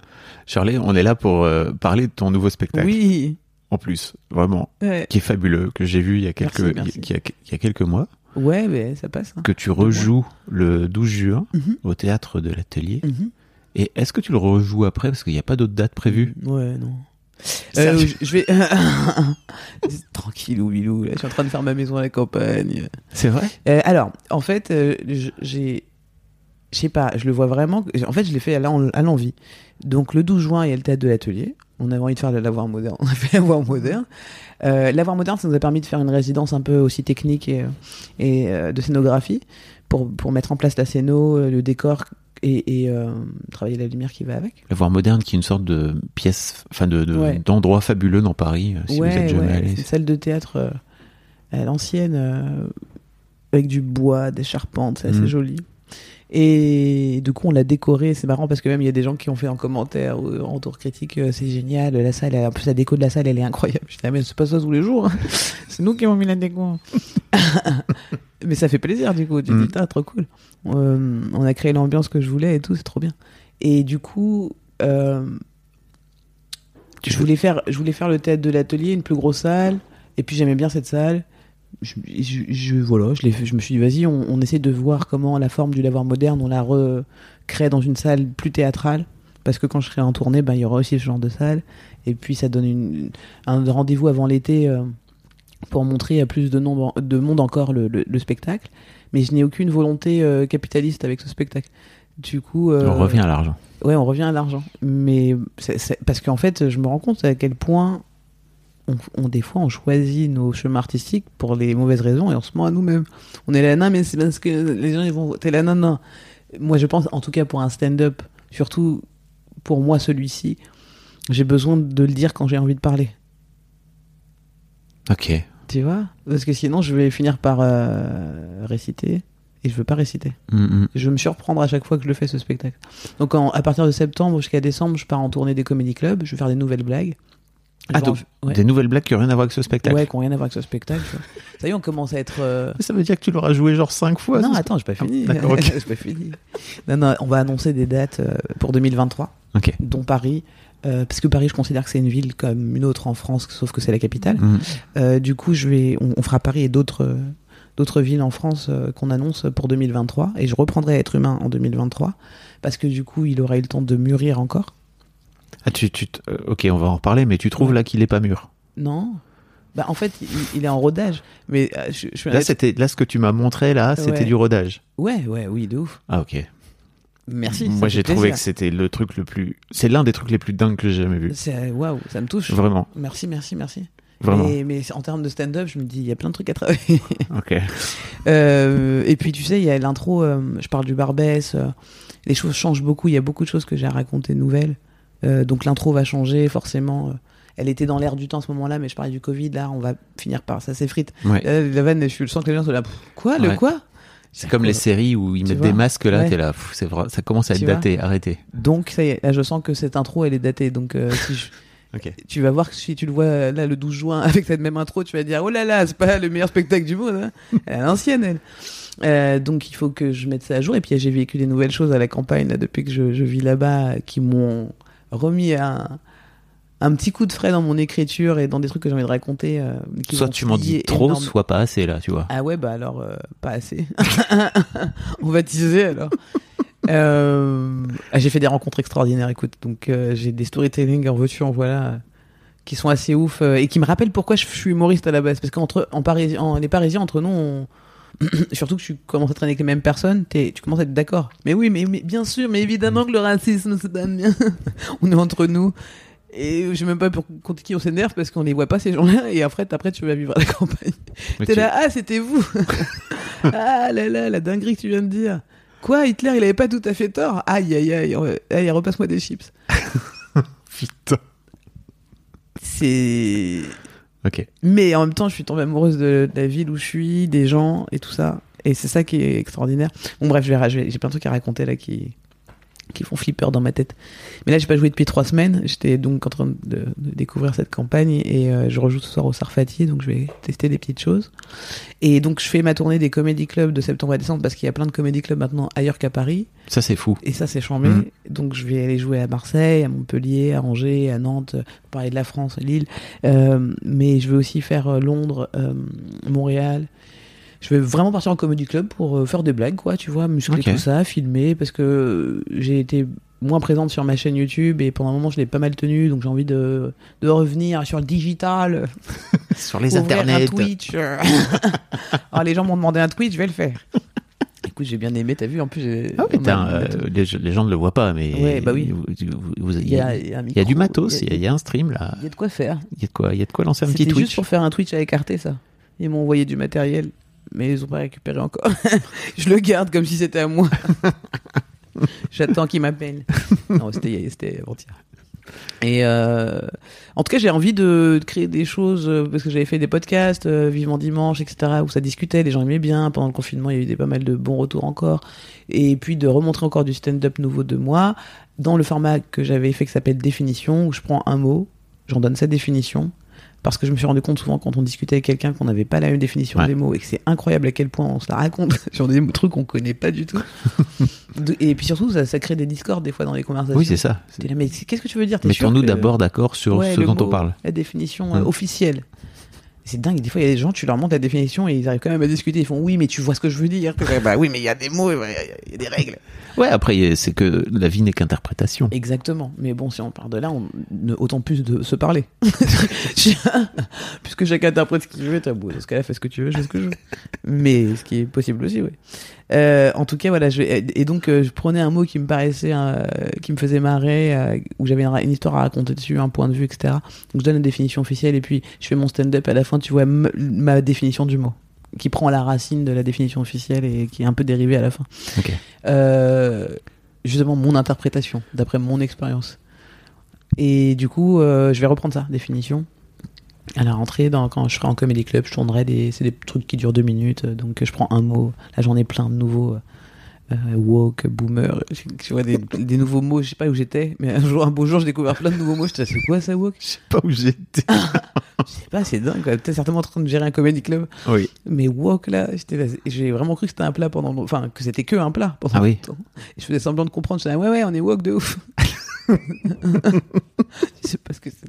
Charlie, on est là pour euh, parler de ton nouveau spectacle. Oui. En plus, vraiment, Ouais. qui est fabuleux, que j'ai vu il y a quelques, Merci, merci. il y a- il y a quelques mois, Ouais, mais ça passe. hein. que tu rejoues le 12 juin Mhm. au théâtre de l'Atelier. Mhm. Et est-ce que tu le rejoues après? Parce qu'il n'y a pas d'autre date prévue Ouais, non. Euh, je- vais. Tranquille, Bilou. Là, je suis en train de faire ma maison à la campagne. C'est vrai? Euh, alors, en fait, euh, je- j'ai. Je sais pas, je le vois vraiment. En fait, je l'ai fait à l'envie. Donc, le 12 juin, il y a le théâtre de l'atelier. On avait envie de faire le lavoir moderne. On a fait lavoir moderne. Euh, lavoir moderne, ça nous a permis de faire une résidence un peu aussi technique et, et euh, de scénographie pour, pour mettre en place la scéno, euh, le décor et, et, euh, travailler la lumière qui va avec. La Voir Moderne, qui est une sorte de pièce, enfin de, de- Ouais. d'endroit fabuleux dans Paris, si vous êtes jamais ouais, allé. c'est une salle de théâtre à l'ancienne, avec du bois, des charpentes, c'est assez Mhm. joli. Et du coup, on l'a décoré. C'est marrant parce que même il y a des gens qui ont fait en commentaire ou en tour critique, euh, c'est génial. La salle, en plus la déco de la salle, elle est incroyable. Je dis, ah, mais c'est pas ça tous les jours. hein. c'est nous qui avons mis la déco. mais ça fait plaisir du coup. Tu Mhm. dis, ah, trop cool. Euh, on a créé l'ambiance que je voulais et tout, c'est trop bien. Et du coup, euh, je voulais faire, je voulais faire le théâtre de l'atelier, une plus grosse salle. Et puis j'aimais bien cette salle. Je, je, je- voilà, je, me suis dit, vas-y, on, on essaie de voir comment la forme du lavoir moderne, on la recrée dans une salle plus théâtrale. Parce que quand je serai en tournée, ben, il y aura aussi ce genre de salle. Et puis ça donne une, un rendez-vous avant l'été euh, pour montrer à plus de, nombre, de monde encore le, le- le spectacle. Mais je n'ai aucune volonté euh, capitaliste avec ce spectacle. Du coup, euh, On revient à l'argent. Ouais, on revient à l'argent. Mais c'est- c'est- parce qu'en fait, je me rends compte à quel point on, on- des fois on choisit nos chemins artistiques pour les mauvaises raisons et on se ment à nous-mêmes. On est là, non, mais c'est parce que les gens ils vont voter là, non, non. Moi, je pense, en tout cas pour un stand-up, surtout pour moi celui-ci, j'ai besoin de le dire quand j'ai envie de parler. Ok. Tu vois? Parce que sinon, je vais finir par euh, réciter et je veux pas réciter. Mm, mm. Je veux me surprendre à chaque fois que je le fais ce spectacle. Donc en- à partir de septembre jusqu'à décembre, je pars en tournée des comédie clubs, je vais faire des nouvelles blagues. Ah, donc, ouais. Des nouvelles blagues qui n'ont rien à voir avec ce spectacle. Ouais, qui n'ont rien à voir avec ce spectacle. Ça y est, on commence à être. euh, Ça veut dire que tu l'auras joué genre 5 fois non, attends, j'ai pas fini. Ah, d'accord, ok. j'ai pas fini. Non, non, on va annoncer des dates euh, pour 2023, Ok. dont Paris. euh, parce que Paris, je considère que c'est une ville comme une autre en France, sauf que c'est la capitale. Euh, du coup, je vais, on, on fera Paris et d'autres d'autres villes en France qu'on annonce pour 2023. Et je reprendrai Être humain en 2023 parce que du coup, il aura eu le temps de mûrir encore. Ah, tu, tu t- euh, ok, on va en reparler, mais tu trouves là qu'il est pas mûr? Non. Bah, en fait, il, il est en rodage. Mais euh, je, je suis Là, c'était là ce que tu m'as montré là, c'était Ouais. du rodage. Ouais, ouais, oui, de ouf. Ah ok. Merci. Moi, j'ai trouvé que c'était le truc le plus. C'est l'un des trucs les plus dingues que j'ai jamais vu. Waouh, ça me touche. Vraiment, Merci, merci, merci. vraiment. Mais, mais en termes de stand-up, je me dis, il y a plein de trucs à travailler. Ok. Euh, et puis, tu sais, il y a l'intro, euh, je parle du Barbès, les choses changent beaucoup, il y a beaucoup de choses que j'ai à raconter nouvelles. Euh, donc, l'intro va changer, forcément. euh, elle était dans l'air du temps à ce moment-là, mais je parlais du Covid, là, on va finir par ça s'effrite. Ouais. Euh, la vanne, je sens que les gens sont là, quoi, le Ouais. quoi? C'est comme les séries où ils Tu mettent des masques là, Ouais. t'es là, c'est vrai, ça commence à être Tu daté, arrêtez. Donc, ça y est, là, je sens que cette intro, elle est datée. Donc, euh, si je- Ok. tu vas voir que si tu le vois là le 12 juin avec cette même intro, tu vas dire oh là là, c'est pas le meilleur spectacle du monde. Hein. Elle est à l'ancienne, elle. Euh, donc il faut que je mette ça à jour. Et puis j'ai vécu des nouvelles choses à la campagne là, depuis que je, je vis là-bas qui m'ont remis un, un petit coup de frais dans mon écriture et dans des trucs que j'ai envie de raconter. euh, qui Soit tu m'en dis trop, énorme. soit pas assez là, tu vois. Ah ouais, bah alors, euh, pas assez. On va teaser alors. Euh, ah, j'ai fait des rencontres extraordinaires, écoute. Donc, j'ai des storytelling en veux-tu, en voilà, qui sont assez ouf et qui me rappellent pourquoi je suis humoriste à la base. Parce qu'entre en Paris, en, les Parisiens, entre nous, on- surtout que tu commences à traîner avec les mêmes personnes, tu commences à être d'accord. Mais oui, mais, mais bien sûr, mais évidemment que le racisme, c'est pas bien. on est entre nous. Et je sais même pas pour contre qui on s'énerve parce qu'on les voit pas ces gens-là. Et après, après tu vas vivre à la campagne. T'es tu- là, ah, c'était vous Ah là là, la dinguerie que tu viens de dire. Quoi, Hitler, il avait pas tout à fait tort? Aïe, aïe, aïe, allez, repasse-moi des chips. Putain. C'est... Mais en même temps, je suis tombée amoureuse de, de la ville où je suis, des gens et tout ça. Et c'est ça qui est extraordinaire. Bon, bref, j'ai plein de trucs à raconter là qui, qui font flipper dans ma tête. Mais là, j'ai pas joué depuis trois semaines. J'étais donc en train de, de découvrir cette campagne et euh, je rejoue ce soir au Sarfati, donc je vais tester des petites choses. Et donc, je fais ma tournée des comédie clubs de septembre à décembre parce qu'il y a plein de comédie clubs maintenant ailleurs qu'à Paris. Ça, c'est fou. Et ça, c'est chambé. Mhm. Donc, je vais aller jouer à Marseille, à Montpellier, à Angers, à Nantes, parler de la France, à Lille. Euh, mais je vais aussi faire euh, Londres, euh, Montréal. Je vais vraiment partir en comedy club pour euh, faire des blagues, quoi, tu vois, muscler tout ça, filmer, parce que euh, j'ai été moins présente sur ma chaîne YouTube et pendant un moment je l'ai pas mal tenue, donc j'ai envie de, de revenir sur le digital, Sur les ouvrir un internets. Twitch. Alors les gens m'ont demandé un Twitch, je vais le faire. Écoute, j'ai bien aimé, t'as vu, en plus. Ah, putain, euh, les, les gens ne le voient pas, mais. Ouais, bah oui. Il y a, y y du matos, il y a- y, un stream là. il y a de quoi faire. Il y a de quoi, il y a de quoi lancer un petit C'était Twitch. juste pour faire un Twitch à écarter ça. Ils m'ont envoyé du matériel, mais ils ont pas récupéré encore. je le garde comme si c'était à moi. J'attends qu'ils m'appellent. Non, c'était avant-hier. Et euh, en tout cas, j'ai envie de, de créer des choses euh, parce que j'avais fait des podcasts, euh, Vivement Dimanche, etc., où ça discutait, les gens aimaient bien. Pendant le confinement, il y a eu des, pas mal de bons retours encore. Et puis de remontrer encore du stand-up nouveau de moi dans le format que j'avais fait qui s'appelle Définition, où je prends un mot, j'en donne cette définition. Parce que je me suis rendu compte souvent quand on discutait avec quelqu'un qu'on n'avait pas la même définition Ouais. des mots et que c'est incroyable à quel point on se la raconte sur des trucs qu'on connaît pas du tout. Et puis surtout, ça, ça crée des discords des fois dans les conversations. Oui, c'est ça. Là, mais qu'est-ce que tu veux dire? Mettons-nous que- d'abord d'accord sur Ouais, ce dont mot, on parle. La définition euh, Mm. officielle. C'est dingue, des fois il y a des gens, tu leur montres la définition et ils arrivent quand même à discuter. Ils font oui, mais tu vois ce que je veux dire. Bah oui, mais il y a des mots, il y a- il y a des règles. Ouais, après, c'est que la vie n'est qu'interprétation. Exactement. Mais bon, si on part de là, on ne autant plus de se parler. Puisque chacun interprète ce qu'il veut, t'as beau. Dans ce cas-là, fais ce que tu veux, je fais ce que je veux. Mais ce qui est possible aussi, oui. Euh, en tout cas, voilà. Je, et donc, euh, je prenais un mot qui me paraissait, euh, qui me faisait marrer, euh, où j'avais une, une histoire à raconter dessus, un point de vue, etc. Donc, je donne une définition officielle et puis je fais mon stand-up. À la fin, tu vois ma définition du mot, qui prend la racine de la définition officielle et qui est un peu dérivée à la fin. Ok. Euh, justement mon interprétation d'après mon expérience. Et du coup, euh, je vais reprendre ça, définition. À la rentrée, dans, quand je serai en comédie club, je tournerai des, c'est des trucs qui durent deux minutes, euh, donc je prends un mot. Là, j'en ai plein de nouveaux. euh, euh, woke, boomer, je, je vois des, des nouveaux mots, je sais pas où j'étais, mais un jour, un beau jour, j'ai découvert plein de nouveaux mots. J'étais, là, c'est quoi ça, woke? Je sais pas où j'étais. Je sais pas, c'est dingue. T'es certainement en train de gérer un comédie club, oui. mais woke là, j'ai vraiment cru que c'était un plat pendant, enfin que c'était que un plat pendant Ah oui. longtemps. Et je faisais semblant de comprendre. Je disais ouais ouais, on est woke de ouf. je sais pas ce que c'est.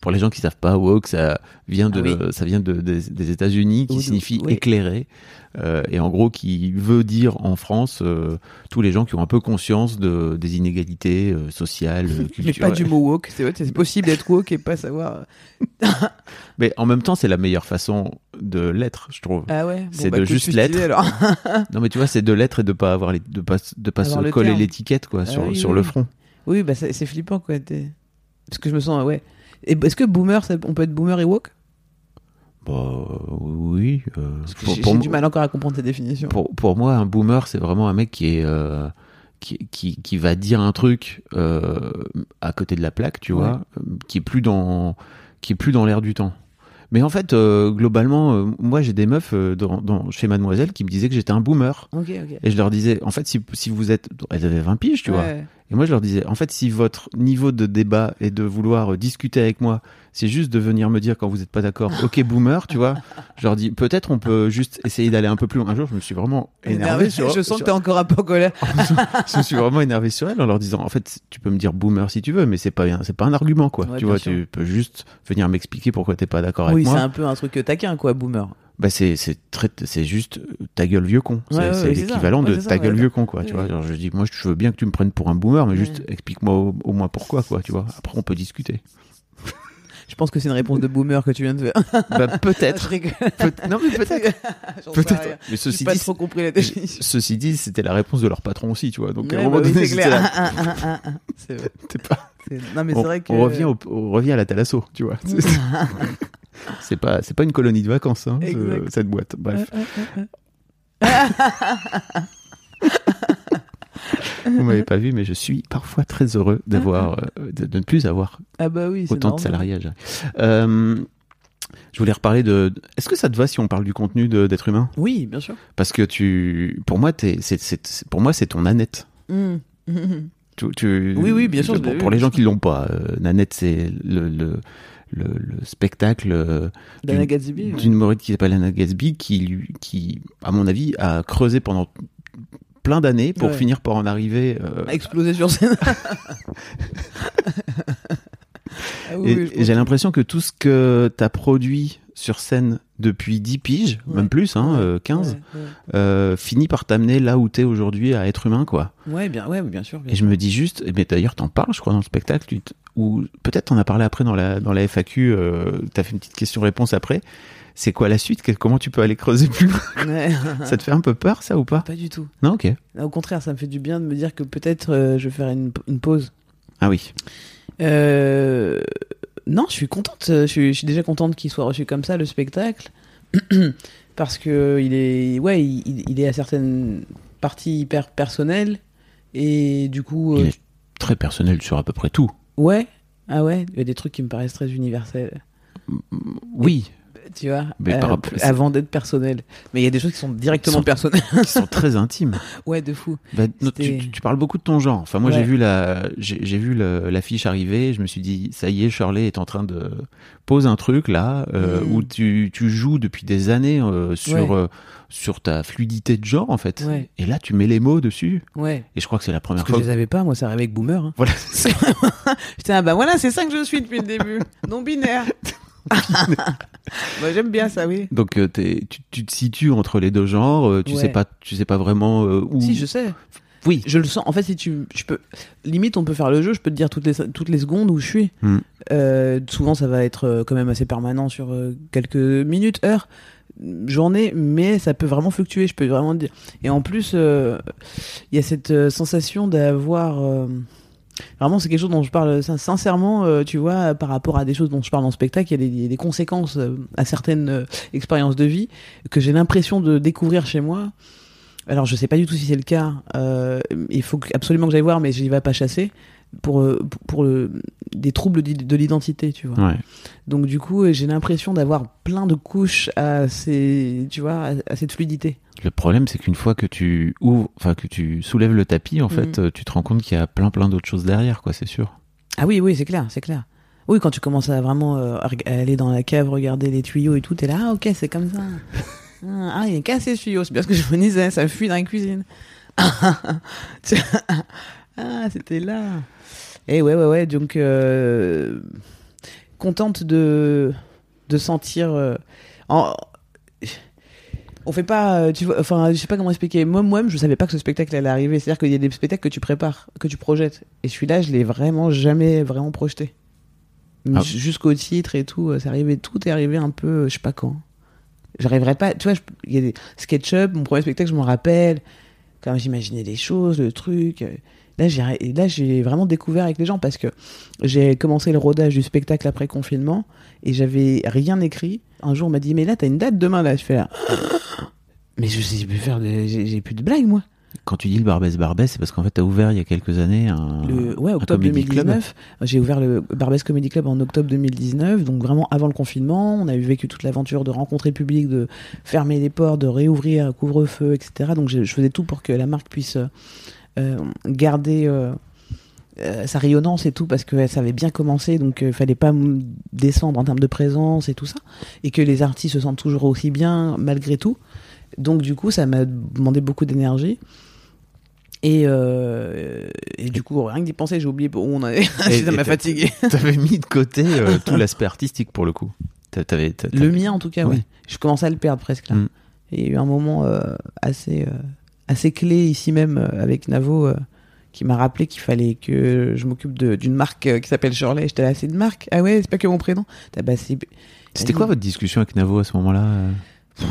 Pour les gens qui savent pas, woke, ça vient de, Ah ça vient de, des, des États-Unis, qui de- signifie oui. éclairé, euh, et en gros qui veut dire en France euh, tous les gens qui ont un peu conscience de des inégalités euh, sociales, euh, Mais culturelles. pas du mot woke. C'est possible d'être woke et pas savoir. Mais en même temps, c'est la meilleure façon de l'être, je trouve. Ah ouais. C'est bah, de juste l'être. Non, mais tu vois, c'est de l'être et de pas avoir les, de pas, de pas Avoir se le coller l'étiquette quoi Ah sur, oui, sur oui, le front. Oui, bah c'est flippant quoi. Parce que je me sens ouais. Et est-ce que boomer, ça- on peut être boomer et woke? Bah, oui. euh, Parce que pour, J'ai pour j'ai moi- du mal encore à comprendre ces définitions. pour, pour moi, un boomer, c'est vraiment un mec qui est euh, qui, qui, qui va dire un truc euh, à côté de la plaque, tu vois, euh, qui est plus dans qui est plus dans l'air du temps. Mais en fait, euh, globalement, euh, moi, j'ai des meufs euh, dans, dans- chez Mademoiselle qui me disaient que j'étais un boomer. Ok, ok. Et je leur disais, en fait, si, si vous êtes... Elles avaient 20 piges, tu vois. Ouais. Et moi, je leur disais, en fait, si votre niveau de débat et de vouloir euh, discuter avec moi, c'est juste de venir me dire quand vous n'êtes pas d'accord, ok, boomer, tu vois, je leur dis, peut-être on peut juste essayer d'aller un peu plus loin. Un jour, je me suis vraiment énervé Énervé, sur... je sens sur- que t'es encore un peu en colère. je me suis vraiment énervé sur elle en leur disant, en fait, tu peux me dire boomer si tu veux, mais c'est pas, bien- c'est pas un argument, quoi. Ouais, tu vois, sûr. tu peux juste venir m'expliquer pourquoi t'es pas d'accord avec Oui, c'est moi. un peu un truc taquin quoi, boomer. Bah, c'est, c'est juste euh, ta gueule vieux con. C'est, Ouais, ouais, l'équivalent de ta gueule vieux con, quoi. Tu vois. Alors, je dis, moi, je veux bien que tu me prennes pour un boomer, mais juste explique-moi au, au moins pourquoi, quoi, tu vois. Après, on peut discuter. Je pense que c'est une réponse de boomer que tu viens de faire. bah, peut-être. Peut- non, mais peut-être. Peut-être. Mais ceci pas dit, trop compris la définition. ceci dit, c'était la réponse de leur patron aussi, tu vois. Donc, à un moment bah donné, c'est vrai. t'es pas- C'est- Non, mais on, c'est vrai que. on revient au- on revient à la Thalasso, tu vois. C'est- pas, c'est pas une colonie de vacances, hein, ce- cette boîte. Bref. Vous m'avez pas vu, mais je suis parfois très heureux d'avoir, euh, de, de ne plus avoir Ah bah oui, autant de. Euh, je voulais reparler de. Est-ce que ça te va si on parle du contenu d'être humain? Oui, bien sûr. Parce que tu, pour moi, c'est, pour moi, c'est ton Nanette. Mmh. Mmh. Tu, tu- Oui, oui, bien sûr, Pour, les gens qui l'ont pas, euh, Nanette, c'est le, le, le, le spectacle euh, d'une- ouais. humoriste qui s'appelle Anna Gatsby, qui, lui- qui, à mon avis, a creusé pendant plein d'années pour Ouais. finir par en arriver. euh, A explosé sur scène. Ah oui, et oui, je et pense j'ai l'impression que tout ce que tu as produit sur scène depuis 10 piges, Ouais. même plus, hein, euh, 15, Ouais, ouais. euh, finit par t'amener là où t'es aujourd'hui à être humain, quoi. Ouais, bien, ouais, bien sûr. bien Et je me dis juste, mais d'ailleurs t'en parles, je crois, dans le spectacle, ou peut-être t'en as parlé après dans la, dans la FAQ, euh, t'as fait une petite question-réponse après. C'est quoi la suite? Comment tu peux aller creuser plus loin? Ça te fait un peu peur, ça, ou pas? Pas du tout. Non, ok. Au contraire, ça me fait du bien de me dire que peut-être euh, je vais faire une, une pause. Ah oui. Euh, Non, je suis contente. Je suis, je suis déjà contente qu'il soit reçu comme ça, le spectacle. Parce que il est, ouais, il, il est à certaines parties hyper personnelles. Et du coup, Il euh, est très personnel sur à peu près tout. ouais, ah ouais, il y a des trucs qui me paraissent très universels. Oui, Tu vois, Mais par euh, rapport- avant d'être personnel. Mais il y a des choses qui sont directement Sont- personnelles. qui sont très intimes. ouais, de fou. Bah, no, tu, tu parles beaucoup de ton genre. Enfin, moi, j'ai vu la, j'ai vu l'affiche arriver. Je me suis dit, ça y est, Shirley est en train de pose un truc là euh, Mm. où tu, tu joues depuis des années euh, sur Ouais. sur ta fluidité de genre en fait. Ouais. Et là, tu mets les mots dessus. Ouais. Et je crois que c'est la première Parce que fois. je les avais pas, moi, ça arrivait avec Boomer. hein. Voilà. Putain, ah bah voilà, c'est ça que je suis depuis le début. Non binaire. Moi, j'aime bien ça, oui. Donc, euh, t'es- tu, tu te situes entre les deux genres. euh, tu Ouais. sais pas, tu sais pas vraiment euh, où. Si, je sais. Oui. Je le sens. En fait, si tu, je peux, limite, on peut faire le jeu. Je peux te dire toutes les toutes les secondes où je suis. Hmm. Euh, souvent, ça va être euh, quand même assez permanent sur euh, quelques minutes, heures, journées, mais ça peut vraiment fluctuer. Je peux vraiment te dire. Et en plus, euh, il y a cette euh, sensation d'avoir. euh, Vraiment, c'est quelque chose dont je parle sin- sincèrement, euh, tu vois, par rapport à des choses dont je parle en spectacle, il y a des, conséquences euh, à certaines euh, expériences de vie que j'ai l'impression de découvrir chez moi. Alors, je sais pas du tout si c'est le cas. il faut absolument que j'aille voir, mais je n'y vais pas chasser pour euh, pour, le- des troubles de l'identité, tu vois. Ouais. Donc du coup, euh, j'ai l'impression d'avoir plein de couches à ces, tu vois, à, à cette fluidité. Le problème, c'est qu'une fois que tu ouvres, enfin que tu soulèves le tapis, en fait, euh, tu te rends compte qu'il y a plein plein d'autres choses derrière, quoi. C'est sûr. Ah oui, oui, c'est clair, c'est clair. Oui, quand tu commences à vraiment euh, à aller dans la cave, regarder les tuyaux et tout, t'es là, ah ok, c'est comme ça. Ah, il est cassé ce tuyau, c'est bien ce que je me disais, ça fuit dans la cuisine. Ah, c'était là. Et ouais, ouais, ouais, donc euh, contente de, de sentir. euh, en- on fait pas, euh, tu vois, enfin, je sais pas comment expliquer. Moi, moi-même, je savais pas que ce spectacle allait arriver. C'est-à-dire qu'il y a des spectacles que tu prépares, que tu projettes. Et celui-là, je l'ai vraiment jamais vraiment projeté. Ah. Jusqu'au titre et tout, c'est arrivé, tout est arrivé un peu, je sais pas quand. J'arriverai pas, tu vois, il y a des SketchUp, mon premier spectacle, je m'en rappelle, quand j'imaginais des choses, le truc. Là, j'ai, et là, j'ai vraiment découvert avec les gens parce que j'ai commencé le rodage du spectacle après confinement et j'avais rien écrit. Un jour, on m'a dit, mais là, t'as une date demain, là. Je fais là. Mais je sais plus faire de, j'ai, j'ai plus de blagues, moi. Quand tu dis le Barbès Barbès, c'est parce qu'en fait, t'as ouvert il y a quelques années un. Le, ouais, un octobre comedy club. 2019. J'ai ouvert le Barbès Comedy Club en octobre 2019, donc vraiment avant le confinement. On a eu vécu toute l'aventure de rencontrer public, de fermer les portes, de réouvrir couvre-feu, etc. Donc je, je faisais tout pour que la marque puisse euh, garder euh, euh, sa rayonnance et tout, parce que ça avait bien commencé, donc il fallait pas descendre en termes de présence et tout ça, et que les artistes se sentent toujours aussi bien malgré tout. Donc du coup, ça m'a demandé beaucoup d'énergie. Et, euh, et du coup, rien que d'y penser, j'ai oublié où on avait. Et- ça m'a fatigué. T'avais mis de côté euh, tout l'aspect artistique pour le coup. T'a- Le mien, en tout cas, Oui. Je commençais à le perdre presque là. Mm. Et il y a eu un moment euh, assez, euh, assez clé ici même euh, avec Navo euh, qui m'a rappelé qu'il fallait que je m'occupe de- d'une marque euh, qui s'appelle Shirley. J'étais là, c'est une marque? Ah ouais, c'est pas que mon prénom Ah bah, C'était quoi votre discussion avec Navo à ce moment-là euh?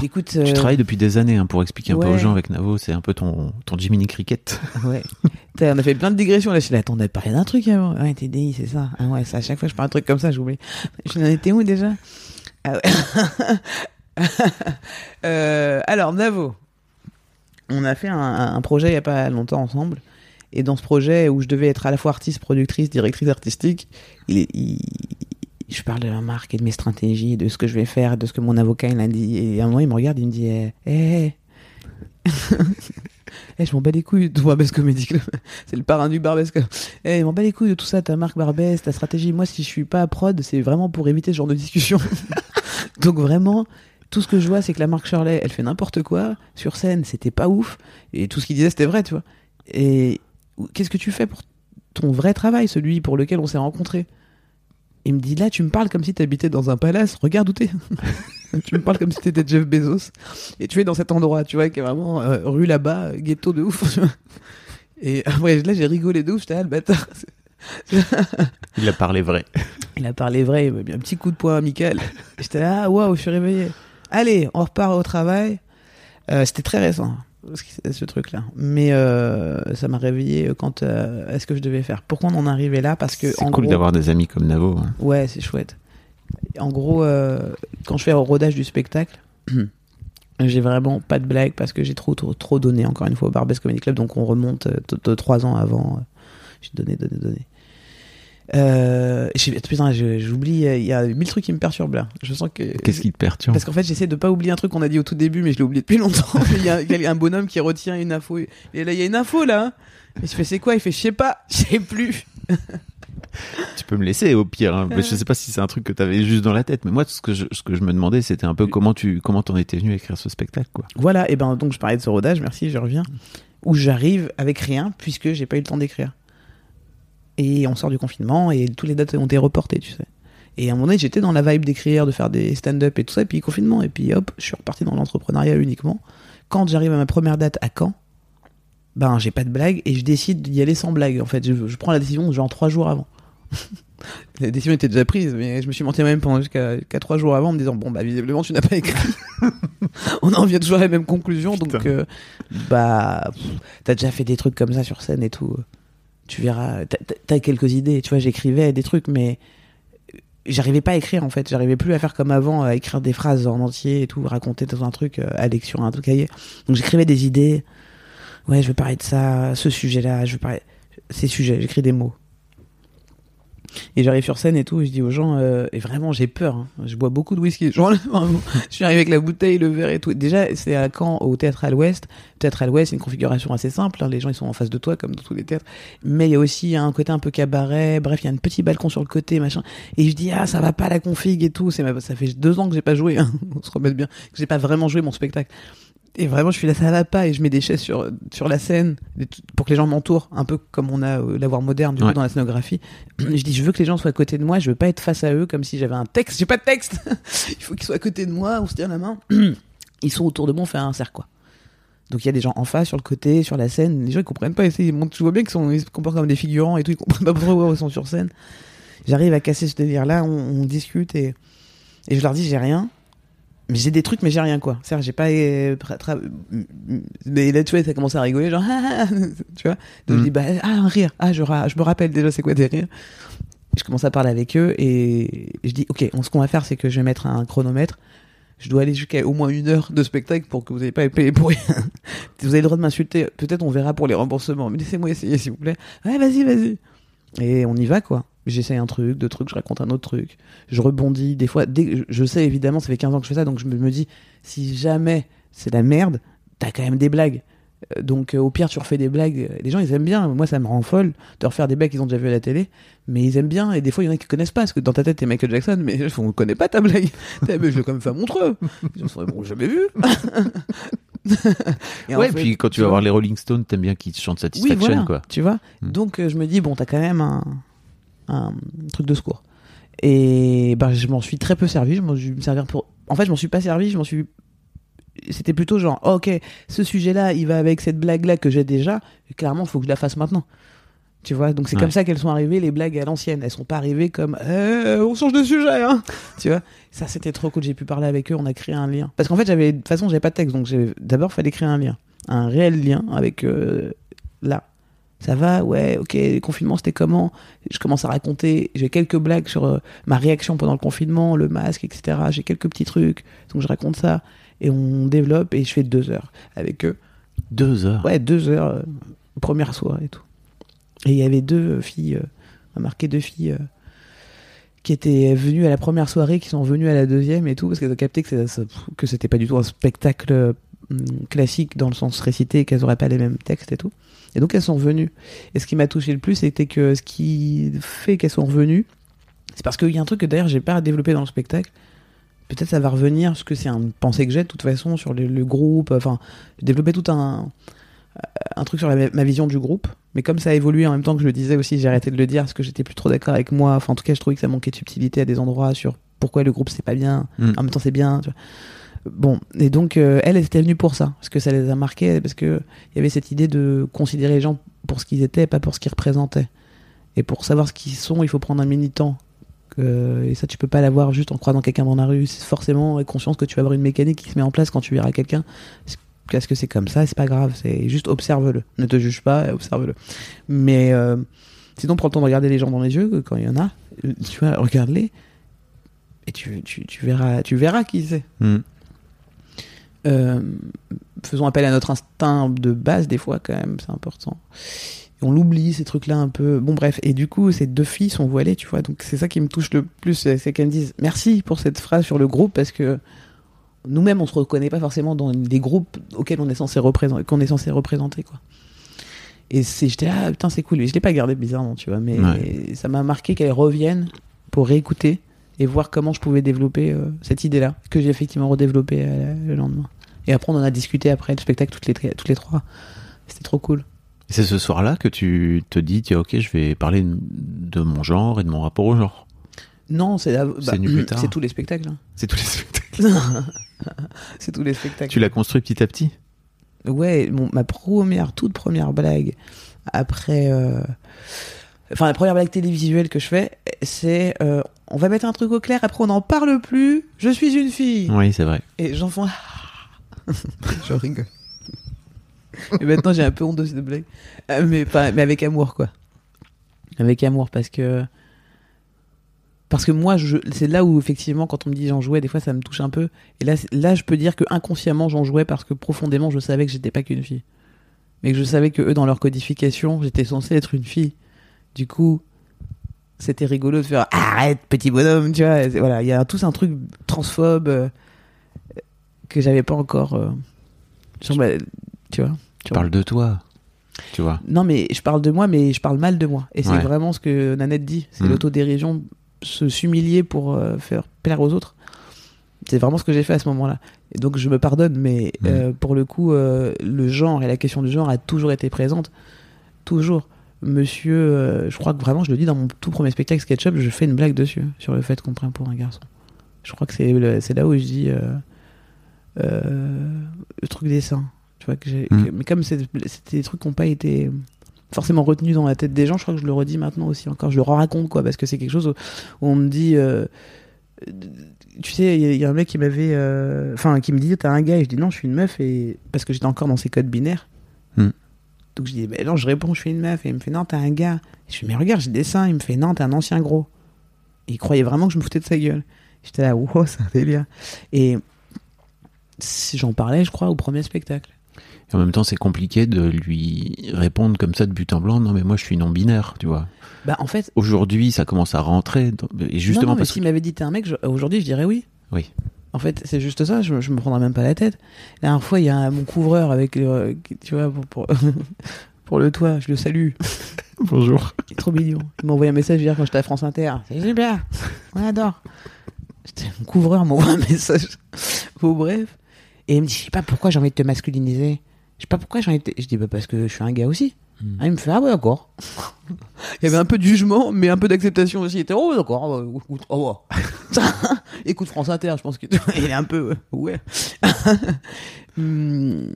Écoute, Tu travailles depuis des années hein, pour expliquer un peu aux ouais. gens avec Navo, c'est un peu ton, ton Jiminy Cricket. Ouais. T'as- on a fait plein de digressions là. Je suis là, attends, on avait parlé d'un truc avant. Ouais, TDI, c'est ça. Ah ouais, ça, à chaque fois que je parle d'un truc comme ça, j'oublie. Je n'en étais où déjà ah ouais. Euh, Alors, Navo, on a fait un, projet il n'y a pas longtemps ensemble. Et dans ce projet où je devais être à la fois artiste, productrice, directrice artistique, je parle de la marque et de mes stratégies, de ce que je vais faire, de ce que mon avocat il a dit. Et à un moment, il me regarde, il me dit Eh, eh, eh, je m'en bats les couilles de Barbès Comedy Club. C'est le parrain du Barbès Club. Eh, je m'en bats les couilles de tout ça, ta marque Barbès, ta stratégie. Moi, si je suis pas prod, c'est vraiment pour éviter ce genre de discussion. Donc vraiment, tout ce que je vois, c'est que la marque Shirley, elle fait n'importe quoi. Sur scène, c'était pas ouf. Et tout ce qu'il disait, c'était vrai, tu vois. Et qu'est-ce que tu fais pour ton vrai travail, celui pour lequel on s'est rencontrés? Il me dit, là, tu me parles comme si tu habitais dans un palace. Regarde où t'es. tu me parles comme si t'étais Jeff Bezos. Et tu es dans cet endroit, tu vois, qui est vraiment euh, rue là-bas, ghetto de ouf. tu vois. Et après, là, j'ai rigolé de ouf. J'étais, ah, le bâtard. Il a parlé vrai. Il a parlé vrai, il m'a mis un petit coup de poing amical. J'étais là, ah, waouh, je suis réveillé. Allez, on repart au travail. Euh, C'était très récent, ce, ce truc-là. Mais euh, ça m'a réveillé quand euh, est-ce que je devais faire? Pourquoi on en arrivé là? Parce que C'est cool d'avoir des amis comme Navo. hein. Ouais, c'est chouette. En gros, euh, quand je fais au rodage du spectacle, j'ai vraiment pas de blague parce que j'ai trop, trop, trop donné, encore une fois, au Barbès Comedy Club. Donc on remonte de, trois ans avant. J'ai donné, donné, donné. Euh, putain, j'oublie, il y a mille trucs qui me perturbent là. Je sens que. Qu'est-ce qui te perturbe Parce qu'en fait, j'essaie de pas oublier un truc qu'on a dit au tout début, mais je l'ai oublié depuis longtemps. il, y a, il y a un bonhomme qui retient une info. Et là, il y a une info là. Et je fais, c'est quoi? Il fait, je sais pas, je sais plus. Tu peux me laisser au pire. hein. Mais je sais pas si c'est un truc que t'avais juste dans la tête. Mais moi, ce que je, ce que je me demandais, c'était un peu comment tu comment t'en étais venu à écrire ce spectacle, quoi. Voilà, et ben donc je parlais de ce rodage, merci, je reviens, où j'arrive avec rien puisque j'ai pas eu le temps d'écrire. Et on sort du confinement et tous les dates ont été reportées, tu sais. Et à un moment donné, j'étais dans la vibe d'écrire, de faire des stand-up et tout ça, et puis confinement, et puis hop, je suis reparti dans l'entrepreneuriat uniquement. Quand j'arrive à ma première date à Caen, ben j'ai pas de blague et je décide d'y aller sans blague. En fait, je, je prends la décision genre trois jours avant. la décision était déjà prise, mais je me suis menti même pendant jusqu'à trois jours avant en me disant bon bah visiblement tu n'as pas écrit. On en vient toujours à la même conclusion, donc euh, bah t'as déjà fait des trucs comme ça sur scène et tout. Tu verras, t'as- t'as quelques idées. Tu vois, j'écrivais des trucs, mais j'arrivais pas à écrire en fait. J'arrivais plus à faire comme avant, à écrire des phrases en entier et tout, raconter tout un truc, euh, aller sur un truc cahier. Donc j'écrivais des idées. Ouais, je veux parler de ça, ce sujet-là, je veux parler. Ces sujets, j'écris des mots. Et j'arrive sur scène et tout, et je dis aux gens, euh, et vraiment j'ai peur, hein. je bois beaucoup de whisky. Je suis arrivé avec la bouteille, le verre et tout. Déjà, c'est à Caen, au Théâtre à l'Ouest. Théâtre à l'Ouest, c'est une configuration assez simple, hein. les gens ils sont en face de toi, comme dans tous les théâtres. Mais il y a aussi un côté un peu cabaret, bref, il y a un petit balcon sur le côté, machin. Et je dis, ah, ça va pas la config et tout. Ça fait deux ans que j'ai pas joué, hein. on se remet bien, que j'ai pas vraiment joué mon spectacle. Et vraiment, je suis là, ça va pas, et je mets des chaises sur, sur la scène pour que les gens m'entourent, un peu comme on a euh, l'avoir moderne du coup, dans la scénographie. Je dis, je veux que les gens soient à côté de moi, je veux pas être face à eux comme si j'avais un texte. J'ai pas de texte Il faut qu'ils soient à côté de moi, on se tient la main. Ils sont autour de moi, on fait un cercle, quoi. Donc il y a des gens en face, sur le côté, sur la scène. Les gens ils comprennent pas. Ils montrent, tu vois bien qu'ils sont, ils se comportent comme des figurants et tout. Ils comprennent pas pourquoi ils sont sur scène. J'arrive à casser ce délire-là, on, on discute et, et je leur dis j'ai rien. Mais j'ai des trucs, mais j'ai rien quoi. C'est-à-dire, j'ai pas. euh, Mais là, tu vois, ça commence à rigoler, genre, ah, ah, ah, tu vois. Donc je Mm. dis, bah, ah, un rire. Ah, je, je me rappelle déjà c'est quoi des rires. Je commence à parler avec eux et je dis, ok, on- ce qu'on va faire, c'est que je vais mettre un chronomètre. Je dois aller jusqu'à au moins une heure de spectacle pour que vous n'ayez pas payé pour rien. vous avez le droit de m'insulter. Peut-être on verra pour les remboursements. Mais laissez-moi essayer, s'il vous plaît. Ouais, vas-y, vas-y. Et on y va, quoi. J'essaye un truc, deux trucs, je raconte un autre truc. Je rebondis. Des fois, dès je- sais évidemment, ça fait 15 ans que je fais ça, donc je me, dis, si jamais c'est la merde, t'as quand même des blagues. Euh, Donc euh, au pire, tu refais des blagues. Les gens, ils aiment bien. Moi, ça me rend folle de refaire des blagues qu'ils ont déjà vu à la télé. Mais ils aiment bien. Et des fois, il y en a qui connaissent pas. Parce que dans ta tête, t'es Michael Jackson, mais on connaît pas ta blague. Mais je l'ai quand même fait à Montreux. Ils bon, jamais vu. Et ouais, fait, puis quand tu vas vois, voir les Rolling Stones, t'aimes bien qu'ils te chantent Satisfaction, oui, voilà, quoi. Tu vois? Hmm. Donc euh, je me dis, bon, t'as quand même un, un truc de secours. Et bah, je m'en suis très peu servi. Je m'en suis me servir pour. En fait, je m'en suis pas servi. Je m'en suis. C'était plutôt genre, oh, ok, ce sujet-là, il va avec cette blague-là que j'ai déjà. Clairement, il faut que je la fasse maintenant. Tu vois, donc c'est Ouais. comme ça qu'elles sont arrivées, les blagues à l'ancienne. Elles sont pas arrivées comme, Eh, on change de sujet, hein. tu vois, ça c'était trop cool. J'ai pu parler avec eux, on a créé un lien. Parce qu'en fait, j'avais, de toute façon, j'avais pas de texte, donc j'ai- d'abord, fallait créer un lien. Un réel lien avec euh, là. Ça va, ouais, ok, le confinement c'était comment? Je commence à raconter, j'ai quelques blagues sur euh, ma réaction pendant le confinement, le masque, etc. J'ai quelques petits trucs, donc je raconte ça et on développe et je fais deux heures avec eux. Deux heures? Ouais, deux heures, euh, première soirée et tout. Et il y avait deux euh, filles, euh, on a marqué deux filles qui étaient venues à la première soirée, qui sont venues à la deuxième et tout, parce qu'elles ont capté que, ça- que c'était pas du tout un spectacle classique dans le sens récité, qu'elles auraient pas les mêmes textes et tout. Et donc elles sont revenues. Et ce qui m'a touché le plus, c'était que ce qui fait qu'elles sont revenues, c'est parce qu'il y a un truc que d'ailleurs j'ai pas développé dans le spectacle. Peut-être ça va revenir, parce que c'est une pensée que j'ai de toute façon sur le, le groupe. Enfin, j'ai développé tout un, un truc sur la- ma vision du groupe. Mais comme ça a évolué en même temps que je le disais aussi, j'ai arrêté de le dire parce que j'étais plus trop d'accord avec moi. Enfin, en tout cas, je trouvais que ça manquait de subtilité à des endroits sur pourquoi le groupe c'est pas bien. Mm. En même temps, c'est bien. tu vois. Bon, et donc euh, elle, elle était venue pour ça, parce que ça les a marqués, parce que il y avait cette idée de considérer les gens pour ce qu'ils étaient, pas pour ce qu'ils représentaient. Et pour savoir ce qu'ils sont, il faut prendre un. Que- Et ça, tu peux pas l'avoir juste en croisant quelqu'un dans la rue. C'est forcément conscience que tu vas avoir une mécanique qui se met en place quand tu verras quelqu'un. Parce que c'est comme ça, c'est pas grave. C'est juste observe-le. Ne te juge pas, observe-le. Mais euh, sinon, prends le temps de regarder les gens dans les yeux quand il y en a. Euh, Tu vois, regarde-les. Et tu, tu, tu verras, tu verras qui c'est. Hmm. Euh, faisons appel à notre instinct de base des fois quand même, c'est important. Et on l'oublie ces trucs-là un peu. Bon bref, et du coup ces deux filles sont voilées, tu vois. Donc c'est ça qui me touche le plus, c'est qu'elles me disent merci pour cette phrase sur le groupe parce que nous-mêmes on se reconnaît pas forcément dans des groupes auxquels on est censé représenter, qu'on est censé représenter quoi. Et c'est j'étais là, putain c'est cool. Et je l'ai pas gardé bizarrement, tu vois, mais Ouais. ça m'a marqué qu'elles reviennent pour réécouter et voir comment je pouvais développer euh, cette idée-là, que j'ai effectivement redéveloppée euh, le lendemain. Et après, on en a discuté après le spectacle toutes les, toutes les trois. C'était trop cool. C'est ce soir-là que tu te dis, tiens, ok, je vais parler de mon genre et de mon rapport au genre. Non, c'est bah, tous les spectacles. hein. C'est tous les spectacles. c'est tous les spectacles. tu l'as construit petit à petit? Ouais, mon- ma première, toute première blague après. euh, Enfin, la première blague télévisuelle que je fais, c'est euh, on va mettre un truc au clair, après on n'en parle plus, je suis une fille. Oui, c'est vrai. Et j'en fais. je rigole. Et maintenant j'ai un peu honte de cette blague. Euh, Mais, pas, mais avec amour, quoi. Avec amour, parce que. Parce que moi, je, c'est là où effectivement, quand on me dit j'en jouais, des fois ça me touche un peu. Et là, là je peux dire que inconsciemment j'en jouais parce que profondément je savais que j'étais pas qu'une fille. Mais que je savais que eux, dans leur codification, j'étais censée être une fille. Du coup, c'était rigolo de faire arrête petit bonhomme, tu vois. Voilà, il y a tous un truc transphobe euh, que j'avais pas encore. euh, tu vois. Tu parles de toi, tu vois. Non, mais je parle de moi, mais je parle mal de moi. Et c'est vraiment ce que Nanette dit. C'est Mhm. l'autodérision, se s'humilier pour euh, faire plaire aux autres. C'est vraiment ce que j'ai fait à ce moment-là. Et donc je me pardonne, mais euh, pour le coup, le genre et la question du genre a toujours été présente. Toujours. Monsieur, euh, je crois que vraiment, je le dis dans mon tout premier spectacle SketchUp, je fais une blague dessus, sur le fait qu'on prend pour un garçon. Je crois que c'est là où je dis euh, euh, le truc des seins. Tu vois, que que- mais comme c'était des trucs qui n'ont pas été forcément retenus dans la tête des gens, je crois que je le redis maintenant aussi encore. Je le raconte, quoi, parce que c'est quelque chose où, où on me dit. tu sais, il y, a- il y a un mec qui m'avait. Enfin, qui me dit T'as un gars Et je dis Non, je suis une meuf, et parce que j'étais encore dans ces codes binaires. Hmm. Donc je dis ben Non, je réponds Je suis une meuf. Et il me fait Non, t'es un gars. Et je dis Mais regarde, j'ai des seins. Il me fait Non, t'es un ancien gros. Et il croyait vraiment que je me foutais de sa gueule. J'étais là, wow, c'est un délire. Et si j'en parlais, je crois, au premier spectacle. Et en même temps, c'est compliqué de lui répondre comme ça de but en blanc. Non, mais moi, je suis non-binaire, tu vois. Bah, en fait, Aujourd'hui, ça commence à rentrer. Et justement, non, non, mais parce s'il que. m'avait dit t'es un mec, je- aujourd'hui, je dirais oui. Oui. En fait, c'est juste ça, je, je me prendrais même pas la tête. La dernière fois, il y a mon couvreur avec, euh, tu vois, pour, pour, pour le toit, je le salue. Bonjour. Il est trop mignon. Il m'a envoyé un message hier quand j'étais à France Inter. C'est super, on adore. J'étais- Mon couvreur m'envoie un message. Bon, bref. Et il me dit, je sais pas pourquoi j'ai envie de te masculiniser. Je sais pas pourquoi j'ai envie de te... Je dis, bah parce que je suis un gars aussi. Ah, il me fait, ah ouais, d'accord. il y avait un peu de jugement, mais un peu d'acceptation aussi. Il était, oh, d'accord. ah écoute, ouais. écoute France Inter, je pense que il est un peu, ouais. Hmm.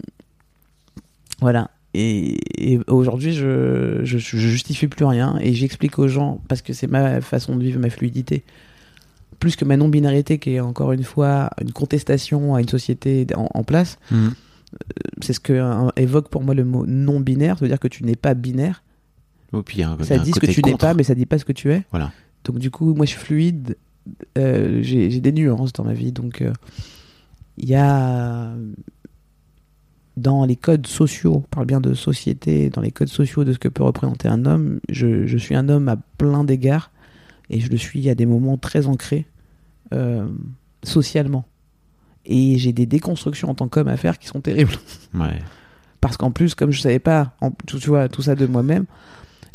voilà. Et, aujourd'hui, je, je, justifie plus rien et j'explique aux gens parce que c'est ma façon de vivre ma fluidité. Plus que ma non-binarité qui est encore une fois une contestation à une société en, en place. Hmm. C'est ce que évoque pour moi le mot non-binaire, ça veut dire que tu n'es pas binaire. Oh, puis un- Ça un dit ce que tu n'es pas, mais ça dit pas ce que tu es. Voilà. Donc du coup, moi je suis fluide, euh, j'ai des nuances dans ma vie. Donc euh, il y a dans les codes sociaux, on parle bien de société, dans les codes sociaux de ce que peut représenter un homme, je, je suis un homme à plein d'égards et je le suis à des moments très ancrés euh, socialement. Et j'ai des déconstructions en tant qu'homme à faire qui sont terribles. Ouais. Parce qu'en plus, comme je savais pas en, tu vois, tout ça de moi-même,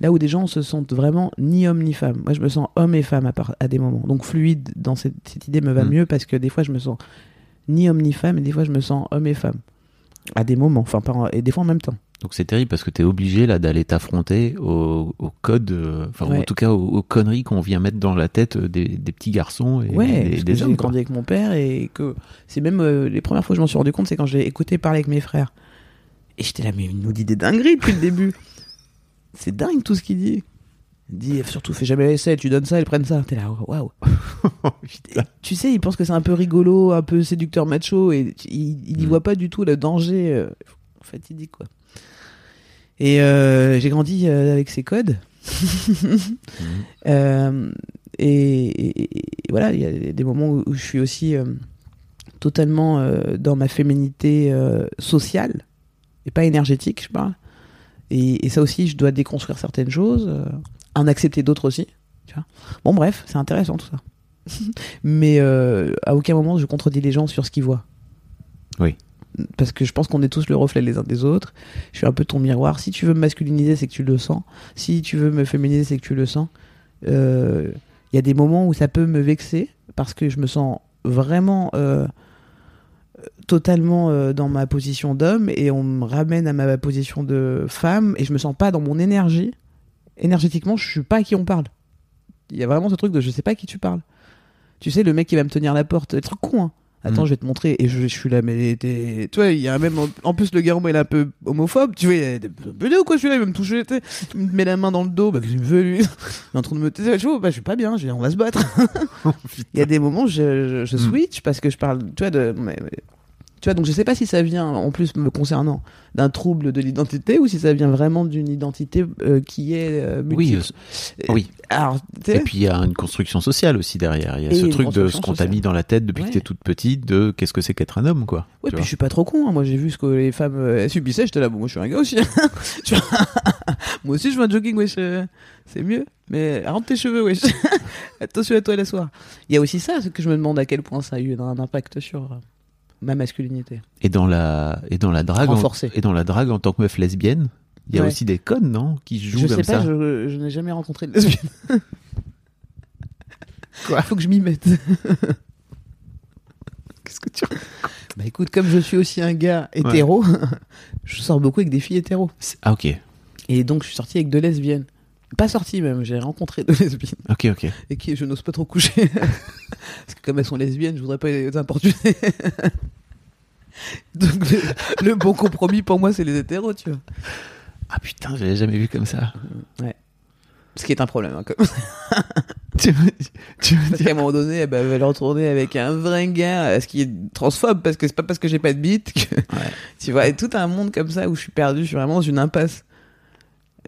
là où des gens se sentent vraiment ni homme ni femme. Moi, je me sens homme et femme à, part, à des moments. Donc fluide dans cette, cette idée me va Mm. mieux parce que des fois, je me sens ni homme ni femme et des fois, je me sens homme et femme. À des moments, enfin, pas en- et des fois en même temps. Donc c'est terrible parce que tu es obligé là d'aller t'affronter au, au code, euh, enfin en tout cas aux, aux conneries qu'on vient mettre dans la tête des, des petits garçons et Ouais, des, parce des j'ai hommes. grandi avec mon père et que c'est même euh, les premières fois que je m'en suis rendu compte, c'est quand j'ai écouté parler avec mes frères. Et j'étais là, mais il nous dit des dingueries depuis le début. C'est dingue tout ce qu'il dit. Il dit surtout fais jamais l'essai, tu donnes ça, ils prennent ça. T'es là, waouh. Tu sais, il pense que c'est un peu rigolo, un peu séducteur macho et il, il y Mm. voit pas du tout le danger euh, fatidique quoi. Et euh, j'ai grandi euh, avec ces codes. Euh, et, et- et voilà, il y a des moments où, où je suis aussi totalement dans ma féminité sociale et pas énergétique, je parle. Et, et ça aussi, je dois déconstruire certaines choses, en accepter d'autres aussi. Tu vois bon, bref, c'est intéressant tout ça. Mais euh, à aucun moment je contredis les gens sur ce qu'ils voient. Oui. Parce que je pense qu'on est tous le reflet les uns des autres. Je suis un peu ton miroir. Si tu veux me masculiniser, c'est que tu le sens. Si tu veux me féminiser, c'est que tu le sens. Euh, Il y a des moments où ça peut me vexer parce que je me sens vraiment euh, totalement euh, dans ma position d'homme et on me ramène à ma position de femme et je me sens pas dans mon énergie. Énergétiquement, je suis pas à qui on parle. Il y a vraiment ce truc de je sais pas à qui tu parles. Tu sais, le mec qui va me tenir la porte, le truc con, hein. Attends, Mm. je vais te montrer. Et je, je suis là, mais t'es. Tu vois, il y a même. En plus, le garçon, il est un peu homophobe. Tu vois, il est ou quoi, celui-là, il va me toucher. Il me met la main dans le dos. Bah, qu'est-ce qu'il me veut, lui? Il est en train de me. Tu sais, je vois, bah, je suis pas bien. Je dis, on va se battre. Il y a des moments, je, je, je Mm. switch parce que je parle, tu vois, de. mais- mais- tu vois, donc je sais pas si ça vient, en plus me concernant, d'un trouble de l'identité ou si ça vient vraiment d'une identité euh, qui est euh, Oui, euh, oui. Alors, Et puis il y a une construction sociale aussi derrière. Il y a Et ce truc de ce qu'on t'a mis dans la tête depuis Ouais. que t'es toute petite, de qu'est-ce que c'est qu'être un homme, quoi. Ouais, puis je suis pas trop con. hein. Moi, j'ai vu ce que les femmes euh, subissaient. J'étais là, bon, moi, je suis un gars aussi. Vois Moi aussi, je veux un jogging, wesh. C'est mieux. Mais rentre tes cheveux, wesh. Attention à toi la soir. Il y a aussi ça, ce que je me demande à quel point ça a eu un impact sur ma masculinité. Et dans la et dans la drague en, et dans la drague en tant que meuf lesbienne, il y a Ouais. aussi des connes, non, qui jouent je comme sais pas, ça. je, je n'ai jamais rencontré de lesbienne. Quoi Faut que je m'y mette. Qu'est-ce que tu Bah écoute, comme je suis aussi un gars hétéro, je sors beaucoup avec des filles hétéros. Ah ok, Et donc je suis sorti avec deux lesbiennes. Pas sorti même, j'ai rencontré deux lesbiennes. ok, ok. Et qui je n'ose pas trop coucher. Parce que comme elles sont lesbiennes, je voudrais pas les importuner. donc le, le bon compromis pour moi, c'est les hétéros, tu vois. Ah putain, j'avais jamais vu comme ça. Ce qui est un problème. hein, comme- tu veux, tu veux Parce dire qu'à un moment donné, elle va le retourner avec un vrai gars, euh, ce qui est transphobe, parce que c'est pas parce que j'ai pas de bite que. Tu vois, et tout un monde comme ça où je suis perdu, je suis vraiment dans une impasse.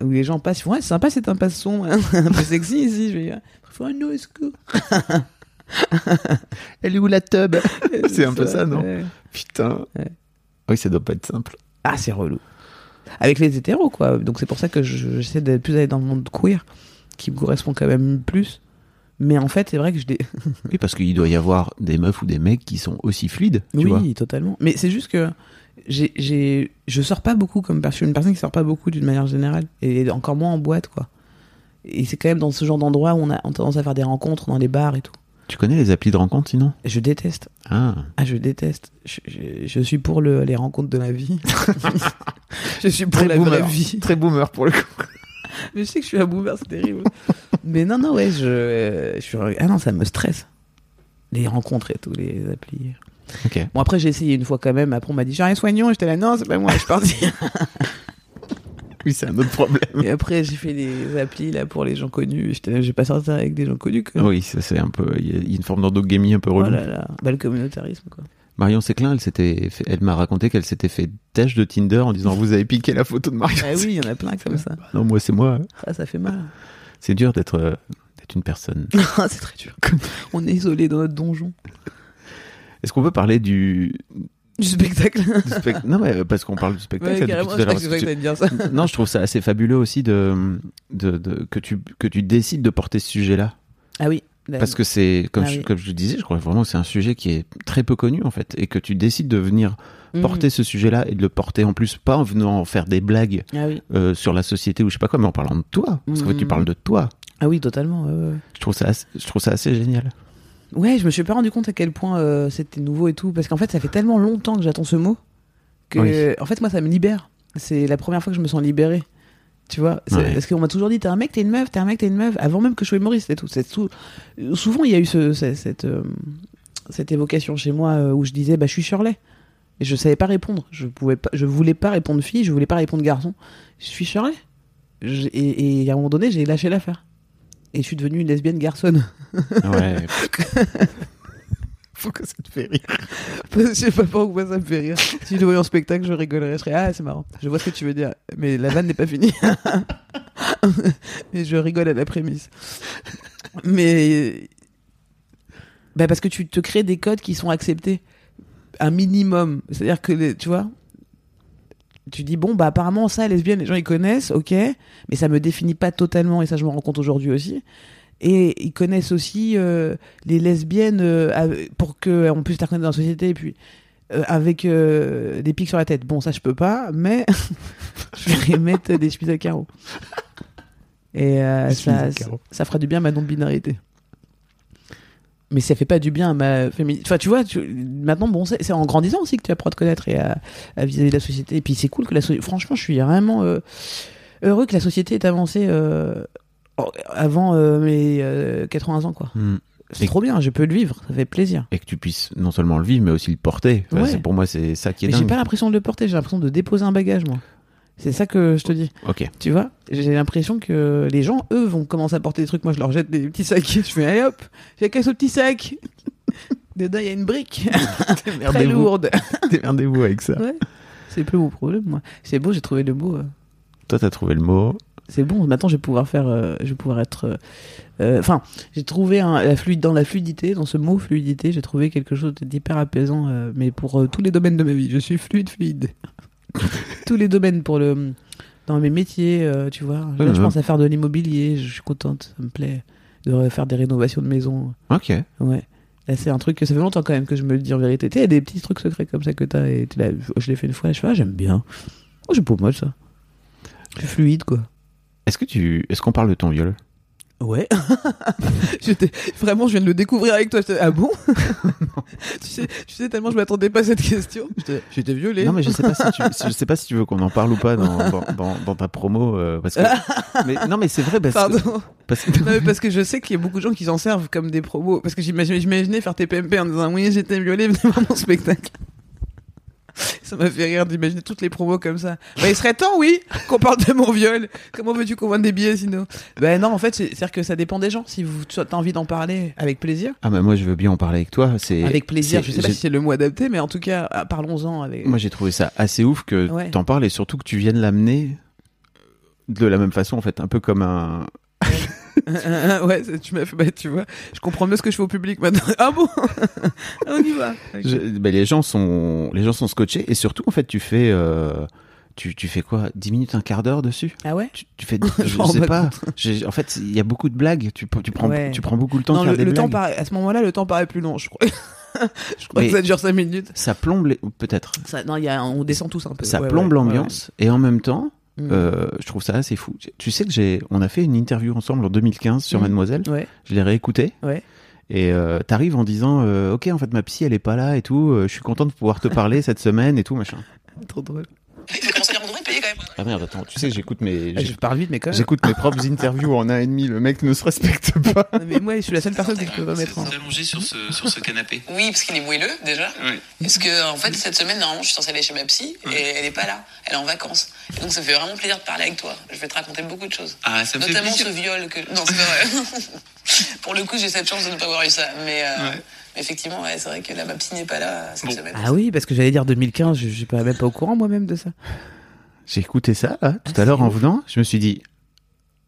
Où les gens passent, ils font, ouais, c'est sympa cette impasse sombre, hein, un peu sexy ici. Je vais faut un no esco. Elle est où la tub? C'est un peu ça, non? Ouais. Putain. Ouais. Oui, ça doit pas être simple. Ah, c'est relou. Avec les hétéros, quoi. Donc c'est pour ça que je- j'essaie de plus aller dans le monde queer, qui me correspond quand même plus. Mais en fait, c'est vrai que je. dé- Oui, parce qu'il doit y avoir des meufs ou des mecs qui sont aussi fluides, tu vois. oui, totalement. Mais c'est juste que j'ai, j'ai, je sors pas beaucoup comme personne. Je suis une personne qui sort pas beaucoup d'une manière générale. Et encore moins en boîte, quoi. Et c'est quand même dans ce genre d'endroit où on a, on a tendance à faire des rencontres dans les bars et tout. Tu connais les applis de rencontre sinon? Je déteste. Ah. Ah, je déteste. Je, je- je suis pour le, les rencontres de la vie. je suis pour la vraie vie. Très boomer pour le coup. Mais je sais que je suis un boomer, c'est terrible. Mais non, non, ouais, je, je suis. Ah non, ça me stresse. Les rencontres et tout, les applis. Ok. Bon, après, j'ai essayé une fois quand même. Après, on m'a dit, j'ai rien soignant. J'étais là, non, c'est pas moi, je suis parti. Oui, c'est un autre problème. Et après, j'ai fait les applis là pour les gens connus. J'étais là, j'ai pas sorti avec des gens connus. Quoi. Oui, ça c'est un peu. Il y a- il y a une forme d'endogamie un peu Oh relou. là là, bah, le communautarisme, quoi. Marion Séclin, elle s'était, fait- elle m'a raconté qu'elle s'était fait têche de Tinder en disant vous avez piqué la photo de Marion. Ah oui, il y en a plein comme ça. Non, moi c'est moi. Ah, ça fait mal. C'est dur d'être, euh, d'être une personne. Ah, c'est très dur. On est isolé dans notre donjon. Est-ce qu'on peut parler du, Du spectacle? du Non, mais euh, parce qu'on parle du spectacle. Ouais, carrément, je que dire ça. Non, je trouve ça assez fabuleux aussi de, de, de- que tu que tu décides de porter ce sujet-là. Ah oui. Parce que c'est, comme, Ah oui. comme je le disais, je crois vraiment que c'est un sujet qui est très peu connu en fait, et que tu décides de venir Mhm. porter ce sujet-là et de le porter en plus pas en venant faire des blagues Ah oui. euh, sur la société ou je sais pas quoi, mais en parlant de toi, parce qu'en fait tu Mhm. parles de toi. Ah oui, totalement. Je trouve ça, assez, je trouve ça assez génial. Ouais, je me suis pas rendu compte à quel point euh, c'était nouveau et tout, parce qu'en fait, ça fait tellement longtemps que j'attends ce mot que, Oui. en fait, moi, ça me libère. C'est la première fois que je me sens libérée. Tu vois, Ouais. parce qu'on m'a toujours dit t'es un mec, t'es une meuf, t'es un mec, t'es une meuf, avant même que je sois humoriste et tout. C'est tout. Souvent, il y a eu ce, ce- cette, euh, cette évocation chez moi euh, où je disais bah je suis Shirley et je savais pas répondre. Je pouvais pas, je voulais pas répondre fille, je voulais pas répondre garçon. Je suis Shirley. Je- et, et à un moment donné, j'ai lâché l'affaire. Et je suis devenue une lesbienne garçonne. Ouais. Que ça te fait rire. je sais pas pourquoi ça me fait rire. Si je le voyais en spectacle, je rigolerais. Je serais ah c'est marrant. Je vois ce que tu veux dire, mais la vanne n'est pas finie. mais je rigole à la prémisse. Mais bah parce que tu te crées des codes qui sont acceptés un minimum. C'est-à-dire que tu vois. Tu dis bon bah apparemment ça lesbienne les gens ils connaissent ok mais ça me définit pas totalement et ça je me rends compte aujourd'hui aussi et ils connaissent aussi euh, les lesbiennes euh, pour qu'on puisse les reconnaître dans la société et puis euh, avec euh, des pics sur la tête. Bon, ça je peux pas, mais je vais mettre des chemises à carreaux. Et ça, carreaux. ça fera du bien à ma non-binarité. Mais ça fait pas du bien à ma féminité. Enfin, tu vois, tu- maintenant, bon, c'est en grandissant aussi que tu apprends à te connaître et à, vis-à-vis de la société. Et puis c'est cool que la société. Franchement, je suis vraiment heureux que la société ait avancé avant euh, mes euh, 80 ans, quoi. Hmm. C'est trop bien, je peux le vivre, ça fait plaisir. Et que tu puisses non seulement le vivre, mais aussi le porter. Enfin, Ouais. Pour moi, c'est ça qui est Mais j'ai pas l'impression de le porter, j'ai l'impression de déposer un bagage, moi. C'est ça que je te dis. Ok. Tu vois J'ai l'impression que les gens, eux, vont commencer à porter des trucs. Moi, je leur jette des petits sacs. Je fais, allez hop, j'ai qu'à ce petit sac. Dedans, il y a une brique très lourde. Démerdez-vous avec ça. Ouais. C'est plus mon problème, moi. C'est beau, j'ai trouvé le mot. euh, Toi, t'as trouvé le mot. C'est bon, maintenant, je vais pouvoir faire. euh, je vais pouvoir être. euh, euh, Enfin, j'ai trouvé un, la fluide, dans la fluidité, dans ce mot fluidité, j'ai trouvé quelque chose d'hyper apaisant, euh, mais pour tous les domaines de ma vie. Je suis fluide, fluide. tous les domaines pour le. dans mes métiers, tu vois. Là, je pense à faire de l'immobilier, je suis contente, ça me plaît de faire des rénovations de maison. Ok. Ouais. Là, c'est un truc que ça fait longtemps quand même que je me le dis en vérité. Tu sais, il y a des petits trucs secrets comme ça que t'as et je l'ai fait une fois, je fais, ah, j'aime bien. Oh, c'est pas mal ça. C'est fluide quoi. Est-ce que tu, est-ce qu'on parle de ton viol? Ouais. J'étais vraiment, je viens de le découvrir avec toi. Ah bon? Tu, sais, tu sais tellement je m'attendais pas à cette question. J'étais- violé. Non, mais je sais pas si tu, je sais pas si tu veux qu'on en parle ou pas dans, dans, dans, dans ta promo, euh, parce que. mais non, mais c'est vrai parce que, Pardon. parce que- Non, mais parce que je sais qu'il y a beaucoup de gens qui s'en servent comme des promos. Parce que j'imaginais, faire TPMP en disant oui, j'étais violé, venez voir mon spectacle. Ça m'a fait rire d'imaginer toutes les promos comme ça. Bah, il serait temps, oui, qu'on parle de mon viol. Comment veux-tu qu'on vende des billets sinon? Ben non, en fait, c'est- c'est-à-dire que ça dépend des gens. Si vous tu as envie d'en parler, avec plaisir. ah, mais moi, je veux bien en parler avec toi. C'est Avec plaisir. Je sais pas si c'est le mot adapté, mais en tout cas, ah, parlons-en avec. Moi, j'ai trouvé ça assez ouf que Ouais. t'en parles et surtout que tu viennes l'amener de la même façon, en fait, un peu comme un. ouais, tu m'as fait, bah, tu vois, je comprends mieux ce que je fais au public maintenant. Ah bon On y va. Je- ben, les gens sont, les gens sont scotchés et surtout, en fait, tu fais, euh, tu, tu fais quoi? 10 minutes, un quart d'heure dessus? Ah ouais? Tu, tu fais, Je je sais pas En fait, il y a beaucoup de blagues. Tu, tu prends, Ouais. tu prends beaucoup le temps Non, de faire le, des le temps à ce moment-là, le temps paraît plus long, je crois. je crois Mais- que ça dure 5 minutes. Ça plombe, les- peut-être. Non, il y a, on descend tous un peu. Ça Ouais, plombe ouais, l'ambiance et en même temps, ouais. euh, je trouve ça assez fou. Tu sais que j'ai, on a fait une interview ensemble en 2015 sur Mhm. Mademoiselle. Ouais. Je l'ai réécouté. Ouais. Et euh, t'arrives en disant, euh, ok, en fait, ma psy, elle est pas là et tout. euh, je suis content de pouvoir te parler cette semaine et tout, machin. Trop drôle. Il faut commencer à dire, on devrait payer quand même. Ah merde, attends, tu sais que j'écoute mes, Ah, je parle vite, mais quand même. j'écoute mes propres interviews en un et demi. Le mec ne se respecte pas. Non, mais moi, je suis la seule personne que je peux pas mettre en. allongé sur ce, sur ce canapé. Oui, parce qu'il est moelleux déjà. Oui. Parce que en fait cette semaine normalement je suis censée aller chez ma psy et elle est pas là. Elle est en vacances. Et donc ça fait vraiment plaisir de parler avec toi. Je vais te raconter beaucoup de choses. Ah, ça me Notamment ce viol que. Non, c'est pas vrai. Pour le coup, j'ai cette chance de ne pas avoir eu ça. Mais, euh, Ouais. effectivement, ouais, c'est vrai que la ma psy n'est pas là cette Bon. semaine. Ah oui, parce que j'allais dire 2015, je je suis pas, même pas au courant moi-même de ça. J'ai écouté ça là, tout Ah, à l'heure en venant. Je me suis dit,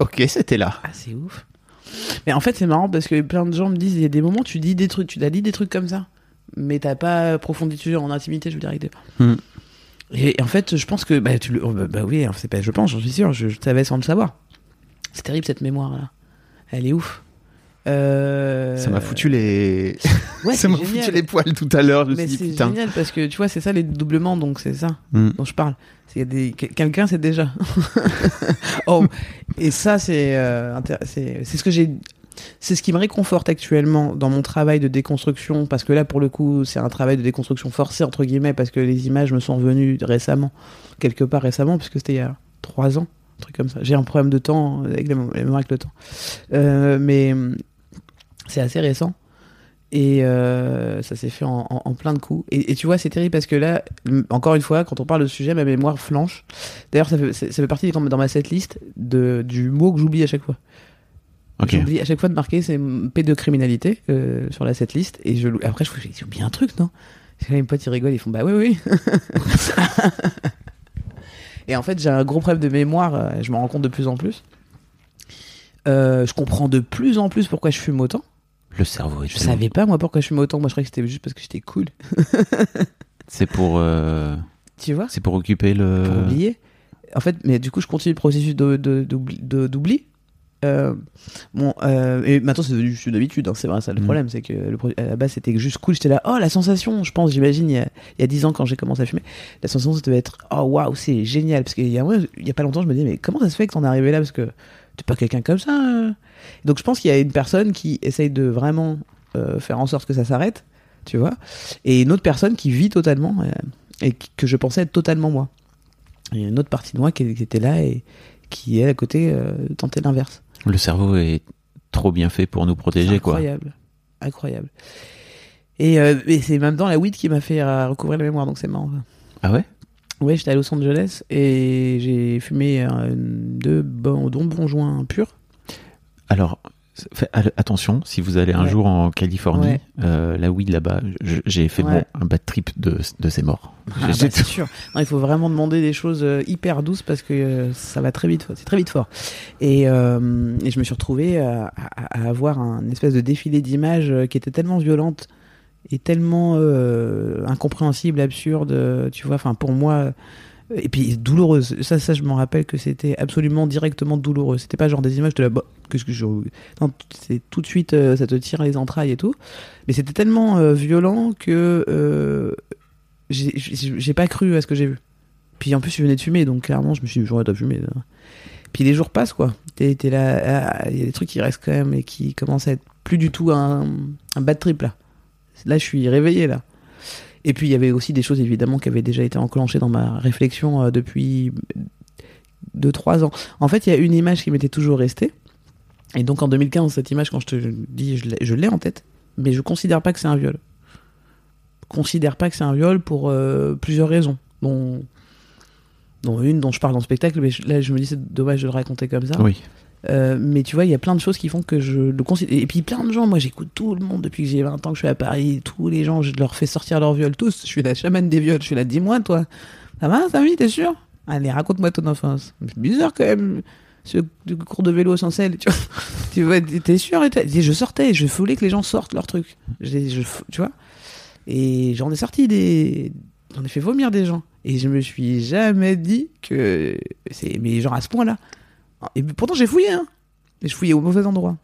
ok, c'était là. Ah, c'est ouf. Mais en fait, c'est marrant parce que plein de gens me disent il y a des moments, tu dis des trucs, tu as dit des trucs comme ça, mais t'as pas approfondi dessus en intimité, je veux dire, avec des- Hmm. Et, et en fait, je pense que, bah, tu le, oh, bah, bah oui, c'est pas, je pense, j'en suis sûr, je, je savais sans le savoir. C'est terrible cette mémoire là. Elle est ouf. Euh... Ça m'a foutu les, Ouais, ça m'a foutu les poils tout à l'heure. Mais c'est génial parce que tu vois, c'est ça les doublements, donc c'est ça Hmm. dont je parle. C'est des quelqu'un, c'est déjà. oh, et ça, c'est euh, c'est ce que j'ai. C'est ce qui me réconforte actuellement dans mon travail de déconstruction, parce que là, pour le coup, c'est un travail de déconstruction forcé, entre guillemets, parce que les images me sont venues récemment, quelque part récemment, puisque c'était il y a trois ans, un truc comme ça. J'ai un problème de temps, avec la, la mémoire avec le temps. Euh, mais c'est assez récent. Et euh, ça s'est fait en, en- en plein de coups. Et, et tu vois, c'est terrible parce que là, encore une fois, quand on parle de ce sujet, ma mémoire flanche. D'ailleurs, ça fait, ça fait partie dans, dans ma setlist de, du mot que j'oublie à chaque fois. J'oublie à chaque fois de marquer c'est pédocriminalité euh, sur la setlist. Et je, après, je fais, j'ai oublié un truc, non? Là, Mes potes, ils rigolent, ils font bah oui, oui. et en fait, j'ai un gros problème de mémoire, euh, je m'en rends compte de plus en plus. Euh, je comprends de plus en plus pourquoi je fume autant. Le cerveau est Je tellement- savais pas moi pourquoi je fumais autant. Moi, je croyais que c'était juste parce que j'étais cool. C'est pour, euh, Tu vois? c'est pour occuper le. Pour oublier. En fait, mais du coup, je continue le processus de- de- d'oubli. de- d'oubli. Euh, bon, euh, et maintenant c'est devenu juste une habitude, hein, c'est vrai, ça le Mm. problème, c'est que le, pro- à la base c'était juste cool, j'étais là, oh la sensation, je pense, j'imagine, il y a, il y a 10 ans quand j'ai commencé à fumer, la sensation ça devait être, oh waouh, c'est génial, parce qu'il y a, ouais, il y a pas longtemps je me disais, mais comment ça se fait que t'en es arrivé là, parce que t'es pas quelqu'un comme ça. euh. Donc je pense qu'il y a une personne qui essaye de vraiment euh, faire en sorte que ça s'arrête, tu vois, et une autre personne qui vit totalement, euh, et que je pensais être totalement moi. Il y a une autre partie de moi qui, était là et qui est à côté euh, tentait l'inverse. Le cerveau est trop bien fait pour nous protéger, quoi. incroyable, incroyable. Et, euh, et c'est même dans la weed qui m'a fait recouvrir la mémoire, donc c'est marrant. Ah ouais? Ouais, j'étais à Los Angeles et j'ai fumé deux bons, bons joints purs. Alors, attention, si vous allez un Ouais. jour en Californie, Ouais. euh, la weed là-bas, j'ai fait Ouais. bon, un bad trip de, de ces morts. Ah, bah, c'est sûr. Non, il faut vraiment demander des choses euh, hyper douces parce que euh, ça va très vite, c'est très vite fort. Et, euh, et je me suis retrouvé à, à- avoir un espèce de défilé d'images qui était tellement violente et tellement incompréhensible, absurde, tu vois. Enfin, pour moi, Et puis douloureuse. Ça, ça, je m'en rappelle que c'était absolument directement douloureux. C'était pas genre des images de la. Bah, qu'est-ce que je. Non, c'est tout de suite, euh, ça te tire les entrailles et tout. Mais c'était tellement euh, violent que euh, j'ai- pas cru à ce que j'ai vu. Puis en plus, je venais de fumer, donc clairement, je me suis dit, j'aurais fumé. là. Puis les jours passent, quoi. T'es t'es là, ah, il y a des trucs qui restent quand même et qui commencent à être plus du tout un, un bad trip, là. Là, je suis réveillé, là. Et puis, il y avait aussi des choses, évidemment, qui avaient déjà été enclenchées dans ma réflexion euh, depuis 2-3 ans. En fait, il y a une image qui m'était toujours restée. Et donc, en 2015, cette image, quand je te dis, je l'ai- en tête, mais je considère pas que c'est un viol. Considère pas que c'est un viol pour euh, plusieurs raisons, dont, dont une dont je parle dans le spectacle, mais là, je me dis, c'est dommage de le raconter comme ça. Oui. Euh, mais tu vois, il y a plein de choses qui font que je le considère. Et puis plein de gens, moi j'écoute tout le monde depuis que j'ai 20 ans que je suis à Paris. Tous les gens, je leur fais sortir leur viol tous. Je suis la chamane des viols. Je suis là, dis-moi toi. Ça va, Samy, t'es sûr? Allez, raconte-moi ton enfance. C'est bizarre quand même, ce cours de vélo sans selle. Tu vois, tu vois t'es sûr et Je sortais, je voulais que les gens sortent leur truc. Tu vois Et j'en ai sorti des. J'en ai fait vomir des gens. Et je me suis jamais dit que. Mais genre à ce point-là. Et pourtant, j'ai fouillé, hein. Mais je fouillais au mauvais endroit.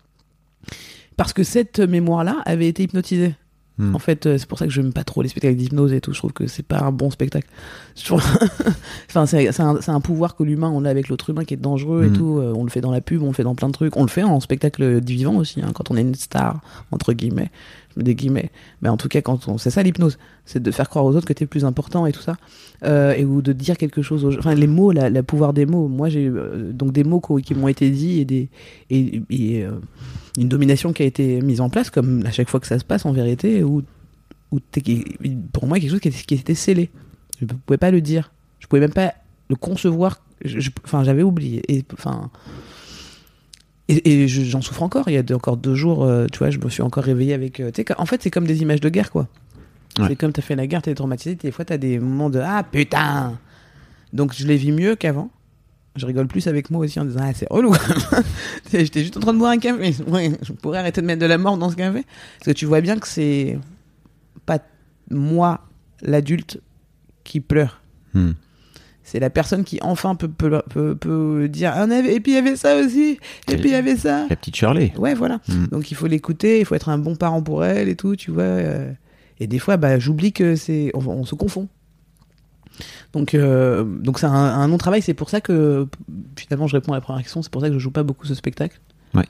Parce que cette mémoire-là avait été hypnotisée. Hmm. En fait, euh, c'est pour ça que je n'aime pas trop les spectacles d'hypnose et tout. Je trouve que c'est pas un bon spectacle. Trouve- enfin, c'est c'est un, c'est un pouvoir que l'humain, on a avec l'autre humain qui est dangereux et Hmm. tout. Euh, On le fait dans la pub, on le fait dans plein de trucs. On le fait en spectacle vivant aussi, hein, quand on est une star, entre guillemets. Je mets des guillemets. Mais en tout cas, quand on... c'est ça l'hypnose. C'est de faire croire aux autres que t'es plus important et tout ça. Euh, et ou de dire quelque chose aux. Enfin, les mots, la, pouvoir des mots. Moi, j'ai euh, donc des mots qui m'ont été dits et, des, et, euh, une domination qui a été mise en place, comme à chaque fois que ça se passe en vérité, où t'es- pour moi, quelque chose qui, était- qui était scellé. Je pouvais pas le dire. Je pouvais même pas le concevoir. Enfin, j'avais oublié. Et, enfin, et, et je- j'en souffre encore. Il y a encore deux jours, euh, tu vois, je me suis encore réveillé avec. euh, en fait, c'est comme des images de guerre, quoi. Ouais. C'est comme t'as fait la guerre, t'es traumatisé. Des fois, t'as des moments de ah putain. Donc, je les vis mieux qu'avant. Je rigole plus avec moi aussi en disant ah c'est relou. J'étais juste en train de boire un café. Ouais, je pourrais arrêter de mettre de la mort dans ce café parce que tu vois bien que c'est pas moi l'adulte qui pleure. Hmm. C'est la personne qui enfin peut, peut, peut, peut dire ah, on avait- et puis il y avait ça aussi et puis il y avait ça. La petite Shirley. Ouais, voilà. Mm. Donc il faut l'écouter, il faut être un bon parent pour elle et tout, tu vois. euh. Et des fois, bah, j'oublie que c'est. On, on se confond. Donc, euh, donc c'est un, un long travail. C'est pour ça que, finalement, je réponds à la première question. C'est pour ça que je joue pas beaucoup ce spectacle. Ouais.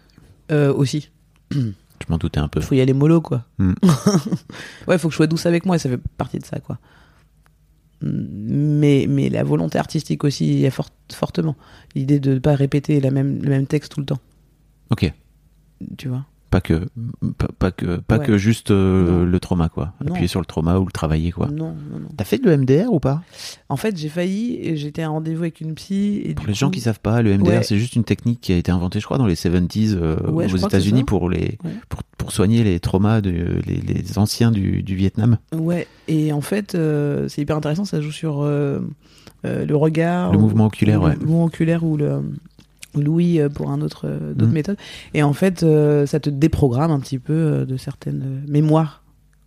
Euh, aussi. Je m'en doutais un peu. Il faut y aller mollo, quoi. Mm. ouais, il faut que je sois douce avec moi, et ça fait partie de ça, quoi. Mais, mais la volonté artistique aussi est fort- fortement. L'idée de ne pas répéter la même, le même texte tout le temps, Ok. tu vois? Pas que, pas, pas que, pas Ouais. que juste euh, le trauma, quoi. Non. Appuyer sur le trauma ou le travailler, quoi. Non, non, non. T'as fait de l'EMDR ou pas? En fait, j'ai failli, et j'étais à un rendez-vous avec une psy. Et Pour du les gens qui savent pas, le MDR, Ouais. c'est juste une technique qui a été inventée, je crois, dans les 70s euh, Ouais, aux États-Unis pour les Ouais. pour, pour soigner les traumas de les, les anciens du, du Vietnam. Ouais, et en fait, euh, c'est hyper intéressant, ça joue sur euh, euh, le regard. Le ou- mouvement oculaire, ou ouais. Le mouvement oculaire ou le ou l'ouïe euh, pour un autre, euh, d'autres Mhm. méthodes. Et en fait, euh, ça te déprogramme un petit peu de certaines mémoires.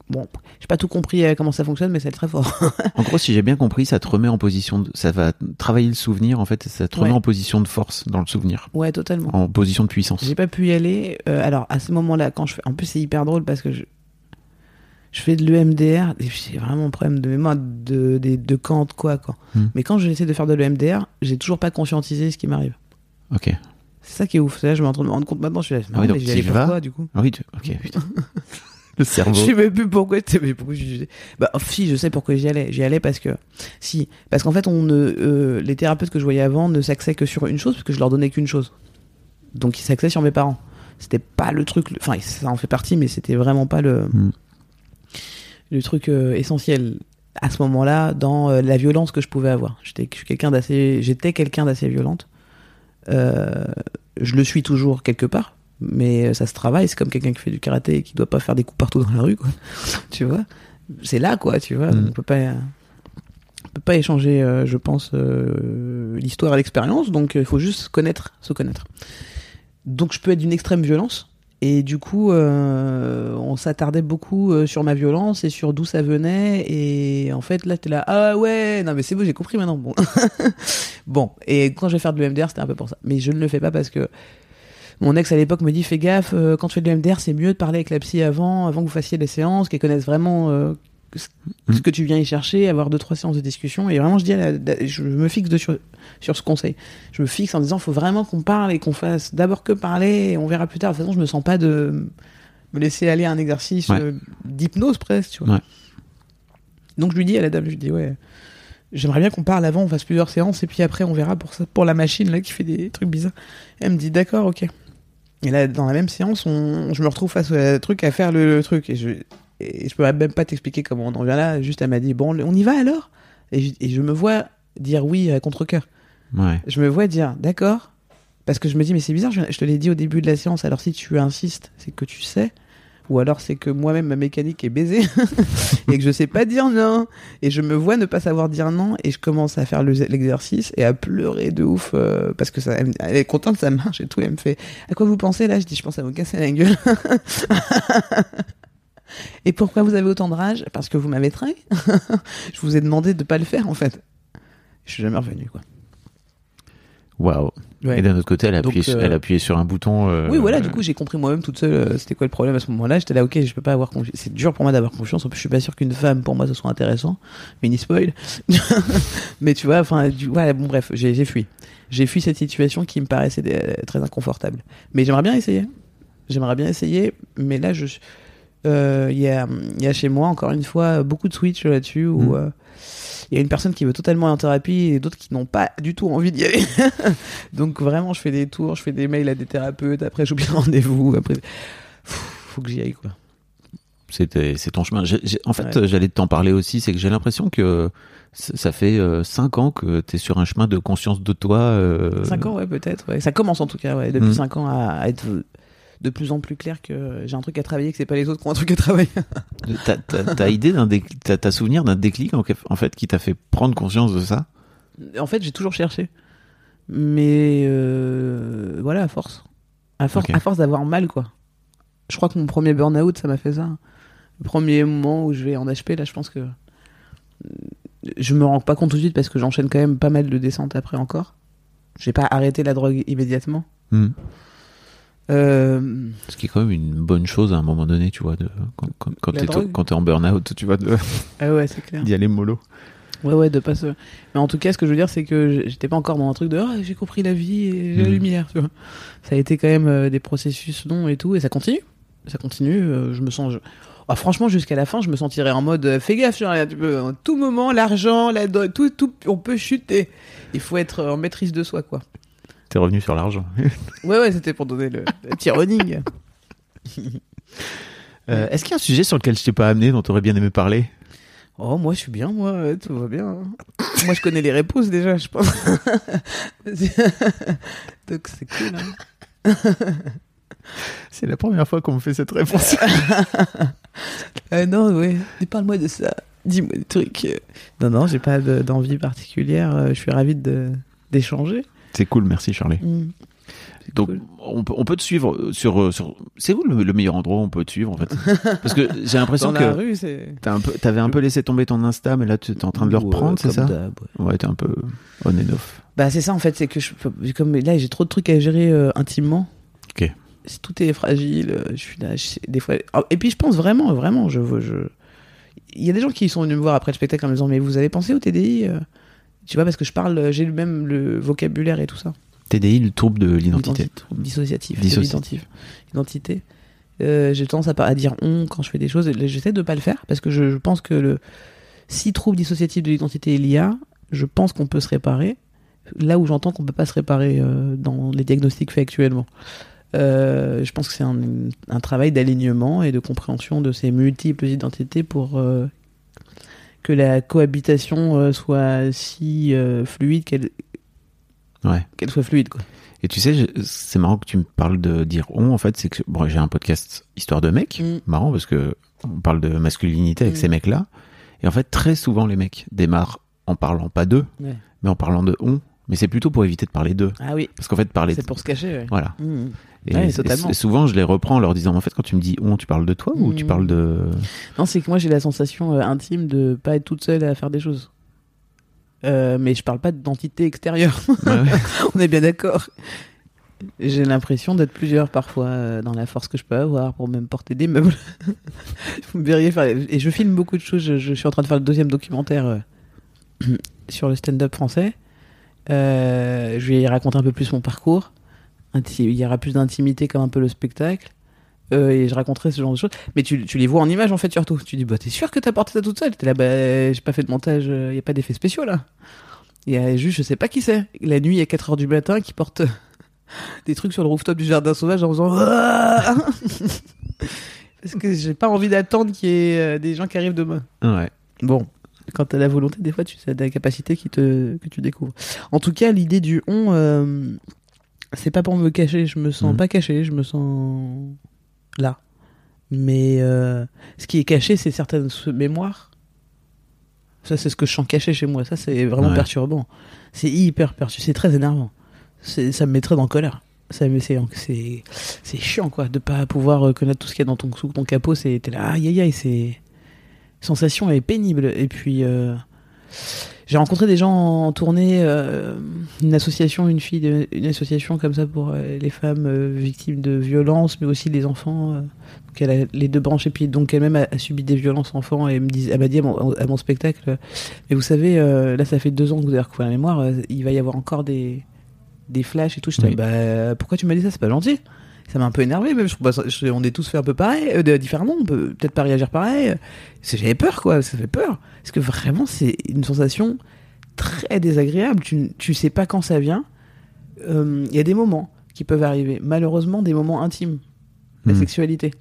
Bon, j'ai pas tout compris comment ça fonctionne, mais c'est très fort. En gros, si j'ai bien compris, ça te remet en position, de, ça va travailler le souvenir, en fait, ça te remet Ouais. en position de force dans le souvenir, ouais, totalement. en position de puissance. J'ai pas pu y aller. Euh, alors, à ce moment-là, quand je fais. En plus, c'est hyper drôle parce que je. Je fais de l'EMDR, et j'ai vraiment un problème de mémoire de, de, de Kant, quoi, quoi. Hmm. Mais quand j'essaie de faire de l'EMDR, j'ai toujours pas conscientisé ce qui m'arrive. Ok. C'est ça qui est ouf. Là, je me rends compte maintenant. Je suis là, Ah oui, donc allais vas. pourquoi, du coup Ah oui, tu- ok. putain. le cerveau. Je sais même plus pourquoi. mais pourquoi j'y- bah, oh, si, je sais pourquoi j'y allais. J'y allais parce que. Si. Parce qu'en fait, on ne, euh, les thérapeutes que je voyais avant ne s'axaient que sur une chose, parce que je leur donnais qu'une chose. Donc, ils s'axaient sur mes parents. C'était pas le truc. Enfin, ça en fait partie, mais c'était vraiment pas le. Hmm. Le truc euh, essentiel à ce moment-là dans euh, la violence que je pouvais avoir. J'étais je quelqu'un d'assez. J'étais quelqu'un d'assez violente. Euh, je le suis toujours quelque part, mais ça se travaille. C'est comme quelqu'un qui fait du karaté et qui doit pas faire des coups partout dans la rue, quoi. tu vois? C'est là, quoi, tu vois. Mm. On peut pas, on peut pas échanger, euh, je pense, euh, l'histoire et l'expérience. Donc, il faut juste connaître, se connaître. Donc, je peux être d'une extrême violence Et du coup, euh, on s'attardait beaucoup euh, sur ma violence et sur d'où ça venait. Et en fait, là, t'es là, ah ouais, non mais c'est bon, j'ai compris maintenant. Bon, bon. Et quand je vais faire de l'EMDR, c'était un peu pour ça. Mais je ne le fais pas parce que mon ex à l'époque me dit, fais gaffe, euh, quand tu fais de l'EMDR, c'est mieux de parler avec la psy avant, avant que vous fassiez les séances, qu'elle connaisse vraiment ce ce que tu viens y chercher, avoir deux trois séances de discussion. Et vraiment, je dis, à la- je me fixe de sur, sur ce conseil. Je me fixe en disant, faut vraiment qu'on parle et qu'on fasse d'abord que parler, et on verra plus tard. De toute façon, je me sens pas de me laisser aller à un exercice Ouais. euh, d'hypnose presque, tu vois. Ouais. Donc je lui dis à la dame, je lui dis, ouais, j'aimerais bien qu'on parle avant, on fasse plusieurs séances, et puis après on verra pour ça, pour la machine là qui fait des trucs bizarres. Elle me dit, d'accord, ok. Et là, dans la même séance, on, je me retrouve face au truc à faire le, le truc, et je, et je peux même pas t'expliquer comment on en vient là. Juste, elle m'a dit, bon, on y va alors? Et je, et je me vois dire oui à contre-coeur. Ouais. Je me vois dire, d'accord. Parce que je me dis, mais c'est bizarre, je, je te l'ai dit au début de la séance, alors si tu insistes, c'est que tu sais. Ou alors c'est que moi-même, ma mécanique est baisée et que je sais pas dire non. Et je me vois ne pas savoir dire non et je commence à faire le- l'exercice et à pleurer de ouf euh, parce que ça, elle, elle est contente, ça marche et tout. Elle me fait, à quoi vous pensez là? Je dis, je pense à vous casser la gueule. et pourquoi vous avez autant de rage? Parce que vous m'avez trahi. je vous ai demandé de pas le faire en fait. Je suis jamais revenu quoi. Waouh. Ouais. Et d'un autre côté, elle a, Donc, appuyé, sur- euh, elle a appuyé sur un bouton. euh, Oui, voilà, du coup, j'ai compris moi-même toute seule euh, c'était quoi le problème à ce moment-là. J'étais là, ok, je peux pas avoir confiance. C'est dur pour moi d'avoir confiance. En plus, je suis pas sûr qu'une femme, pour moi, ce soit intéressant. Mini spoil. Mais tu vois, enfin, du... ouais, bon, bref, j'ai j'ai fui. J'ai fui cette situation qui me paraissait euh, très inconfortable. Mais j'aimerais bien essayer. J'aimerais bien essayer, mais là, je. Euh, Il y, a, il y a chez moi, encore une fois, beaucoup de switch là-dessus où. Mm. euh, il y a une personne qui veut totalement aller en thérapie et d'autres qui n'ont pas du tout envie d'y aller. Donc vraiment, je fais des tours, je fais des mails à des thérapeutes, après j'oublie le rendez-vous, après faut que j'y aille quoi. C'était, c'est ton chemin. En fait, Ouais. euh, j'allais t'en parler aussi. C'est que j'ai l'impression que ça fait 5 ans que tu es sur un chemin de conscience de toi. euh, 5 ans, ouais, peut-être. Ouais. Ça commence en tout cas, ouais, depuis Mm. 5 ans à, à être de plus en plus clair que j'ai un truc à travailler, que c'est pas les autres qui ont un truc à travailler. T'as, t'as- t'as idée d'un déclic, t'as, t'as souvenir d'un déclic en, en fait qui t'a fait prendre conscience de ça? En fait, j'ai toujours cherché. Mais euh, voilà, à force. À force, à force d'avoir mal, quoi. Je crois que mon premier burn-out, ça m'a fait ça. Le premier moment où je vais en HP, là, je pense que. Je me rends pas compte tout de suite parce que j'enchaîne quand même pas mal de descentes après encore. J'ai pas arrêté la drogue immédiatement. Hmm. Euh, Ce qui est quand même une bonne chose à un moment donné, tu vois, de, quand, quand, quand, La t'es, drogue quand t'es en burn-out, tu vois, de, Ah ouais, c'est clair. d'y aller mollo. Ouais, ouais, de pas se. Mais en tout cas, ce que je veux dire, c'est que j'étais pas encore dans un truc de Ah, j'ai compris la vie et j'ai la Mhm. lumière, tu vois. Ça a été quand même euh, des processus longs et tout, et ça continue. Ça continue. euh, je me sens. je- Ah, franchement, jusqu'à la fin, je me sentirais en mode Fais gaffe, genre, tu peux, en tout moment, l'argent, la tout, tout, on peut chuter. Il faut être en maîtrise de soi, quoi. T'es revenu sur l'argent. Ouais, ouais, c'était pour donner le, le petit running. Euh, est-ce qu'il y a un sujet sur lequel je t'ai pas amené, dont t'aurais bien aimé parler? Oh, moi, je suis bien, moi, ouais, tout va bien. hein. moi, je connais les réponses déjà, je pense. Donc, c'est cool, hein. C'est la première fois qu'on me fait cette réponse. Euh, non, ouais. Dis- Parle-moi de ça. Dis-moi des trucs. Non, non, j'ai pas de- d'envie particulière. euh, Je suis ravi d'échanger. C'est cool, merci Charlie. Mm. Donc, cool. on, peut, on peut te suivre sur. euh, sur... C'est où le, le meilleur endroit où on peut te suivre en fait? Parce que j'ai l'impression dans la que rue, c'est. t'as un peu, t'avais un peu laissé tomber ton Insta, mais là tu es en train de le Ouais, reprendre, c'est ça? ouais. Ouais, t'es un peu on and off. Bah, c'est ça en fait, c'est que je peux- comme là j'ai trop de trucs à gérer euh, intimement. Ok. C'est- Tout est fragile. euh, Je suis là, je sais- des fois. Ah, Et puis je pense vraiment, vraiment, je veux, je. Il y a des gens qui sont venus me voir après le spectacle en me disant mais vous avez pensé au TDI euh? Tu vois parce que je parle, j'ai le même le vocabulaire et tout ça. TDI, le trouble de l'identité. Trouble Dissociatif. Dissociatif. Identité. Euh, j'ai tendance à, dire on quand je fais des choses. J'essaie de pas le faire parce que je, je pense que le, si trouble dissociatif de l'identité il y a, je pense qu'on peut se réparer. Là où j'entends qu'on peut pas se réparer euh, dans les diagnostics faits actuellement. Euh, je pense que c'est un, un travail d'alignement et de compréhension de ces multiples identités pour que la cohabitation euh, soit si euh, fluide qu'elle Ouais. qu'elle soit fluide quoi. Et tu sais, c'est marrant que tu me parles de dire on en fait, c'est que bon, j'ai un podcast histoire de mecs, Mm. marrant parce que on parle de masculinité avec Mm. ces mecs-là, et en fait très souvent les mecs démarrent en parlant pas d'eux, Ouais. mais en parlant de on, Mais c'est plutôt pour éviter de parler d'eux. Ah oui, Parce qu'en fait, parler. c'est pour se cacher. ouais. Voilà. Mmh. Et, Ouais, et- souvent, je les reprends en leur disant, en fait, quand tu me dis on, tu parles de toi ou tu Mm. parles de. Non, c'est que moi j'ai la sensation euh, intime de pas être toute seule à faire des choses. Euh, mais je parle pas d'entité extérieure. Ouais. On est bien d'accord. J'ai l'impression d'être plusieurs parfois euh, dans la force que je peux avoir pour même porter des meubles. Vous me verriez faire. Et je filme beaucoup de choses. Je, je suis en train de faire le deuxième documentaire sur le stand-up français. Euh, je vais raconter un peu plus mon parcours. Il y aura plus d'intimité comme un peu le spectacle. Euh, et je raconterai ce genre de choses. Mais tu, tu les vois en image en fait surtout. Tu dis, bah t'es sûr que t'as porté ça toute seule? T'es là, bah j'ai pas fait de montage, il y a pas d'effets spéciaux là. Il y a juste, je sais pas qui c'est, la nuit à 4h du matin qui porte des trucs sur le rooftop du jardin sauvage en faisant Parce que j'ai pas envie d'attendre qu'il y ait euh, des gens qui arrivent demain. Ouais. Bon, quand t'as la volonté, des fois, tu as des capacités qui te, que tu découvres. En tout cas, l'idée du on, euh, c'est pas pour me cacher. Je me sens Mhm. pas caché, je me sens là. Mais euh, ce qui est caché, c'est certaines mémoires. Ça, c'est ce que je sens caché chez moi. Ça, c'est vraiment Ouais. perturbant. C'est hyper perturbant. C'est très énervant. Ça me mettrait en colère. Ça me- C'est chiant, quoi, de pas pouvoir euh, connaître tout ce qu'il y a dans ton, sous ton capot. C'est t'es là, aïe aïe aïe, c'est sensation est pénible. Et puis, euh, j'ai rencontré des gens en tournée, euh, une association, une fille, de- une association comme ça pour euh, les femmes euh, victimes de violences, mais aussi les enfants. euh. donc elle a les deux branches, et puis donc elle-même a, a subi des violences enfants, et elle me dit, elle m'a dit à mon, à mon spectacle, mais vous savez, euh, là ça fait deux ans que vous avez recouvert la mémoire, il va y avoir encore des, des flashs et tout. Je Oui. bah pourquoi tu m'as dit ça, c'est pas gentil. Ça m'a un peu énervé, mais je trouve pas je- on est tous fait un peu pareil, euh, différemment, on peut peut-être pas réagir pareil. C'est- J'avais peur, quoi, ça fait peur. Parce que vraiment, c'est une sensation très désagréable. Tu, tu sais pas quand ça vient. Euh, Il y a des moments qui peuvent arriver, malheureusement, des moments intimes, la Mhm. sexualité.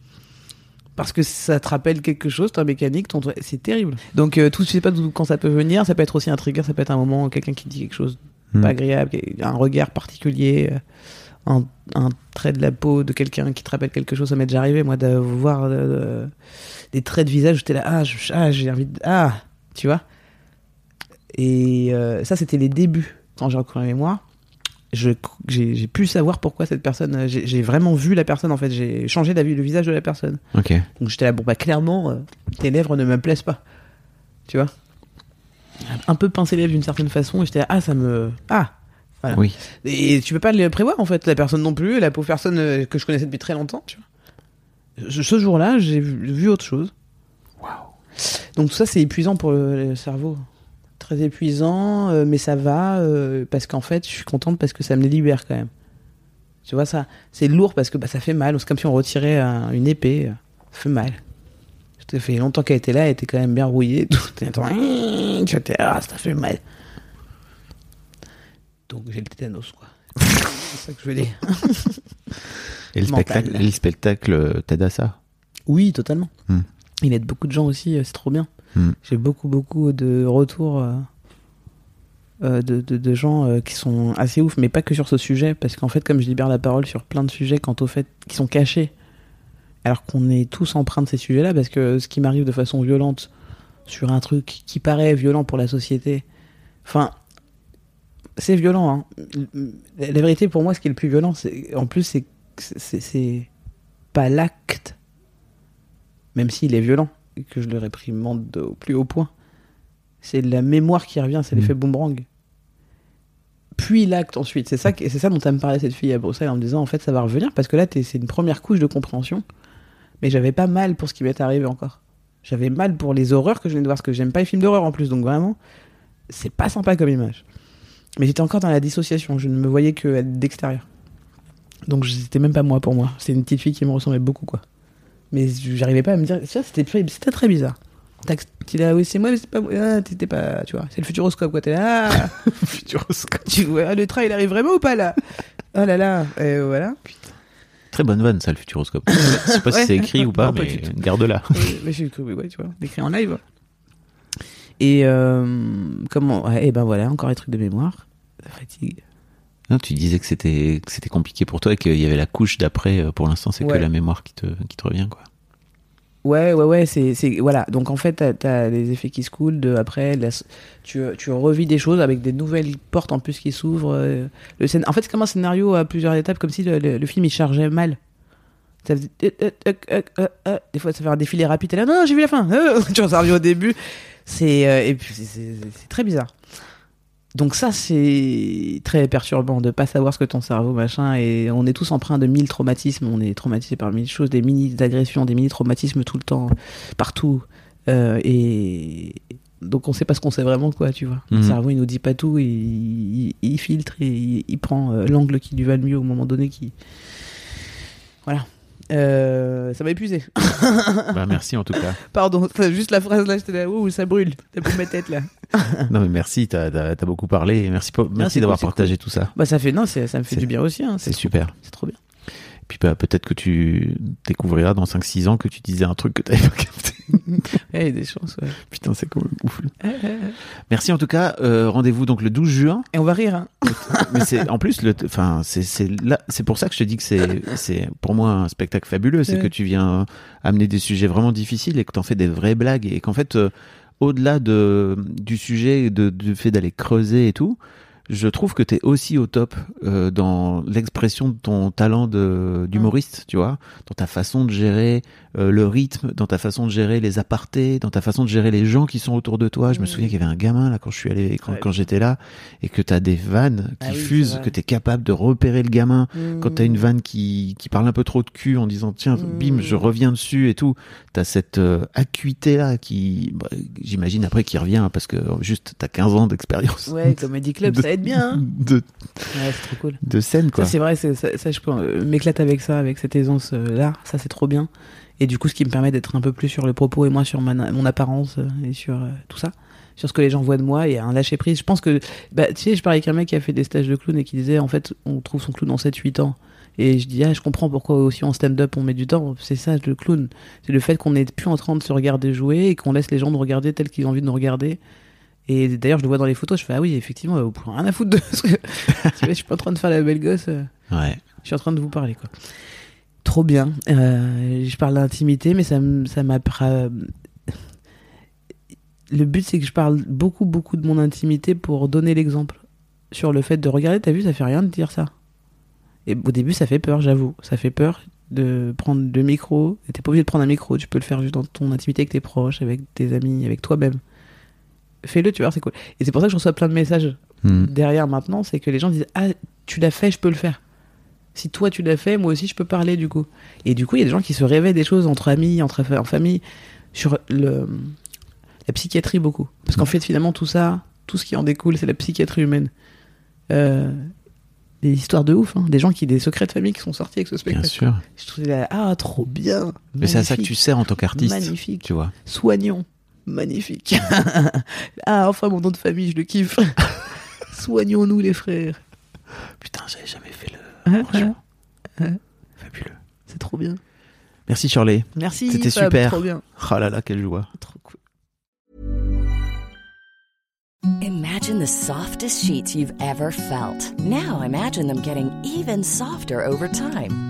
Parce que ça te rappelle quelque chose, ta mécanique, ton... c'est terrible. Donc, euh, tout, sais pas quand ça peut venir, ça peut être aussi un trigger, ça peut être un moment, quelqu'un qui dit quelque chose Mhm. pas agréable, un regard particulier, euh, un, un trait de la peau de quelqu'un qui te rappelle quelque chose. Ça m'est déjà arrivé, moi, de voir euh, des traits de visage où j'étais là, ah, ah, j'ai envie de. Ah, tu vois. Et euh, ça, c'était les débuts. Quand j'ai recouvert la mémoire, je- j'ai pu savoir pourquoi cette personne. euh, J'ai vraiment vu la personne, en fait. J'ai changé la, le visage de la personne. Ok. Donc j'étais là, bon, bah, clairement, euh, tes lèvres ne me plaisent pas. Tu vois Un peu pincé les lèvres d'une certaine façon, et j'étais là, ah, ça me. Ah Voilà. Oui. Et tu peux pas le prévoir en fait, la personne non plus, la pauvre personne euh, que je connaissais depuis très longtemps, tu vois. Je- ce jour-là, j'ai vu, vu autre chose. Donc tout ça, c'est épuisant pour le, le cerveau. Très épuisant, euh, mais ça va euh, parce qu'en fait, je suis contente parce que ça me libère quand même. Tu vois ça, c'est lourd parce que bah, ça fait mal. C'est comme si on retirait un- une épée. Ça fait mal. Ça fait longtemps qu'elle était là, elle était quand même bien rouillée. Tout. Tu ah, ça fait mal. Donc j'ai le tétanos, quoi. c'est ça que je veux dire. Et le Mental. spectacle, et le spectacle euh, t'aide à ça? Oui, totalement. Hmm. Il aide beaucoup de gens aussi, euh, c'est trop bien. Hmm. J'ai beaucoup, beaucoup de retours euh, euh, de, de, de gens euh, qui sont assez ouf, mais pas que sur ce sujet, parce qu'en fait, comme je libère la parole sur plein de sujets quant au fait qui sont cachés, alors qu'on est tous empreints de ces sujets-là, parce que ce qui m'arrive de façon violente sur un truc qui paraît violent pour la société, enfin, c'est violent. Hein. La vérité, pour moi, ce qui est le plus violent, c'est en plus, c'est c'est- c'est pas l'acte, même s'il est violent et que je le réprimande au plus haut point. C'est la mémoire qui revient, c'est Mhm. l'effet boomerang. Puis l'acte ensuite. C'est ça, c'est ça dont elle me parlait cette fille à Bruxelles en me disant en fait ça va revenir parce que là c'est une première couche de compréhension. Mais j'avais pas mal pour ce qui m'est arrivé encore. J'avais mal pour les horreurs que je venais de voir parce que j'aime pas les films d'horreur en plus donc vraiment c'est pas sympa comme image. Mais j'étais encore dans la dissociation, je ne me voyais que d'extérieur. Donc c'était même pas moi pour moi. C'est une petite fille qui me ressemblait beaucoup quoi. Mais j'arrivais pas à me dire. Ça, c'était très, bizarre. Tu là, oui, c'est moi, mais c'est pas moi. Ah, t'étais pas. Tu vois, c'est le futuroscope, quoi. T'es là. Ah, Futuroscope. tu vois, le train, il arrive vraiment ou pas, là? Oh là là. Et voilà. Très bonne vanne, ça, le futuroscope. Je sais pas Ouais. si c'est écrit ou pas, Non, mais garde-la. Mais j'ai cru, oui, ouais, tu vois, décrit en live. Et euh, comment. ouais, et ben voilà, encore les trucs de mémoire. Ça fatigue. Non, tu disais que c'était que c'était compliqué pour toi et qu'il y avait la couche d'après. euh, Pour l'instant, c'est Ouais. que la mémoire qui te qui te revient, quoi. Ouais, ouais, ouais, c'est, c'est, voilà. Donc en fait, t'as, t'as des effets qui se coulent. De, après, la- tu, tu revis des choses avec des nouvelles portes en plus qui s'ouvrent. euh, Le en fait, c'est comme un scénario à plusieurs étapes, comme si le, le- le film il chargeait mal. Ça faisait- euh, euh, euh. Des fois, ça fait un défilé rapide. T'es là, non, non, j'ai vu la fin. Tu reviens au début. C'est, et puis, très bizarre. Donc ça, c'est très perturbant de pas savoir ce que ton cerveau machin et on est tous empreints de mille traumatismes, on est traumatisé par mille choses, des mini agressions, des mini traumatismes tout le temps, partout. Euh, et donc on sait pas ce qu'on sait vraiment quoi, tu vois. Le Mhm. cerveau il nous dit pas tout, et il, il- il filtre et il, il prend l'angle qui lui va le mieux au moment donné. Qui voilà. Euh, ça m'a épuisé. Bah, merci en tout cas. Pardon, juste la phrase là, j'étais là, ouh, ça brûle, ça brûle ma tête là. Non mais merci, t'as as, beaucoup parlé merci, d'avoir cool, partagé tout ça. Bah ça fait non, ça me fait du bien aussi. Hein, C'est super. C'est trop bien. Puis bah, peut-être que tu découvriras dans 5-6 ans que tu disais un truc que t'avais pas capté. Il y a des chances, ouais. Putain, c'est quand même ouf. Merci en tout cas. euh, Rendez-vous donc le 12 juin. Et on va rire, hein. Mais c'est en plus enfin c'est pour ça que je te dis que c'est pour moi un spectacle fabuleux, c'est Ouais. que tu viens amener des sujets vraiment difficiles et que t'en fais des vraies blagues et qu'en fait euh, au-delà de du sujet de du fait d'aller creuser et tout, je trouve que t'es aussi au top euh, dans l'expression de ton talent de d'humoriste, tu vois, dans ta façon de gérer euh, le rythme, dans ta façon de gérer les apartés, dans ta façon de gérer les gens qui sont autour de toi. Je me Mm. souviens qu'il y avait un gamin là quand je suis allé quand, Ouais. quand j'étais là et que t'as des vannes qui Ah fusent, que t'es capable de repérer le gamin quand t'as une Mmh. vanne qui, qui parle un peu trop de cul en disant tiens Mm. bim je reviens dessus et tout t'as cette euh, acuité là qui bah, j'imagine après qui revient parce que juste t'as 15 ans d'expérience Ouais, Comedy Club, de- ça aide bien. hein. de, Ouais, c'est trop cool. de scène quoi Ça, c'est vrai, c'est- ça, ça, je peux euh, m'éclate avec ça, avec cette aisance-là. ça, c'est trop bien. Et du coup, ce qui me permet d'être un peu plus sur le propos et moins sur ma, mon apparence euh, et sur euh, tout ça. Sur ce que les gens voient de moi et un lâcher prise. Je pense que, bah, tu sais, je parlais avec un mec qui a fait des stages de clown et qui disait, en fait, on trouve son clown en 7-8 ans. Et je dis, ah, je comprends pourquoi aussi en stand-up on met du temps. C'est ça, le clown. C'est le fait qu'on n'est plus en train de se regarder jouer et qu'on laisse les gens nous regarder tels qu'ils ont envie de nous regarder. Et d'ailleurs, je le vois dans les photos, je fais, ah oui, effectivement, vous pouvez rien à foutre de ce que. Tu vois, je suis pas en train de faire la belle gosse. euh, ouais Je suis en train de vous parler, quoi. Trop bien. Euh, je parle d'intimité, mais ça m- ça m'a. pra- Le but, c'est que je parle beaucoup, beaucoup de mon intimité pour donner l'exemple. Sur le fait de regarder, t'as vu, ça fait rien de dire ça. Et au début, ça fait peur, j'avoue. Ça fait peur de prendre le micro. T'es pas obligé de prendre un micro, tu peux le faire juste dans ton intimité avec tes proches, avec tes amis, avec toi-même. Fais-le, tu vois, c'est cool. Et c'est pour ça que je reçois plein de messages Hmm. derrière maintenant, c'est que les gens disent Ah, tu l'as fait, je peux le faire. Si toi tu l'as fait, moi aussi je peux parler du coup. Et du coup, il y a des gens qui se réveillent des choses entre amis, entre en famille, sur le, la psychiatrie beaucoup. Parce qu'en fait, finalement, tout ça, tout ce qui en découle, c'est la psychiatrie humaine. Euh, des histoires de ouf, hein. des gens qui, des secrets de famille qui sont sortis avec ce bien spectacle. sûr Je trouvais là, ah, trop bien. mais c'est à ça que tu sers en tant qu'artiste Magnifique. tu vois Soignons. Magnifique. ah, enfin, mon nom de famille, je le kiffe. Soignons-nous, les frères. putain j'avais jamais fait le Ah, franchement ah, fabuleux C'est trop bien. merci Shirley Merci. C'était Fab, super. Trop bien. oh là là quelle joie Trop cool. Imagine the softest sheets you've ever felt. Now imagine them getting even softer over time.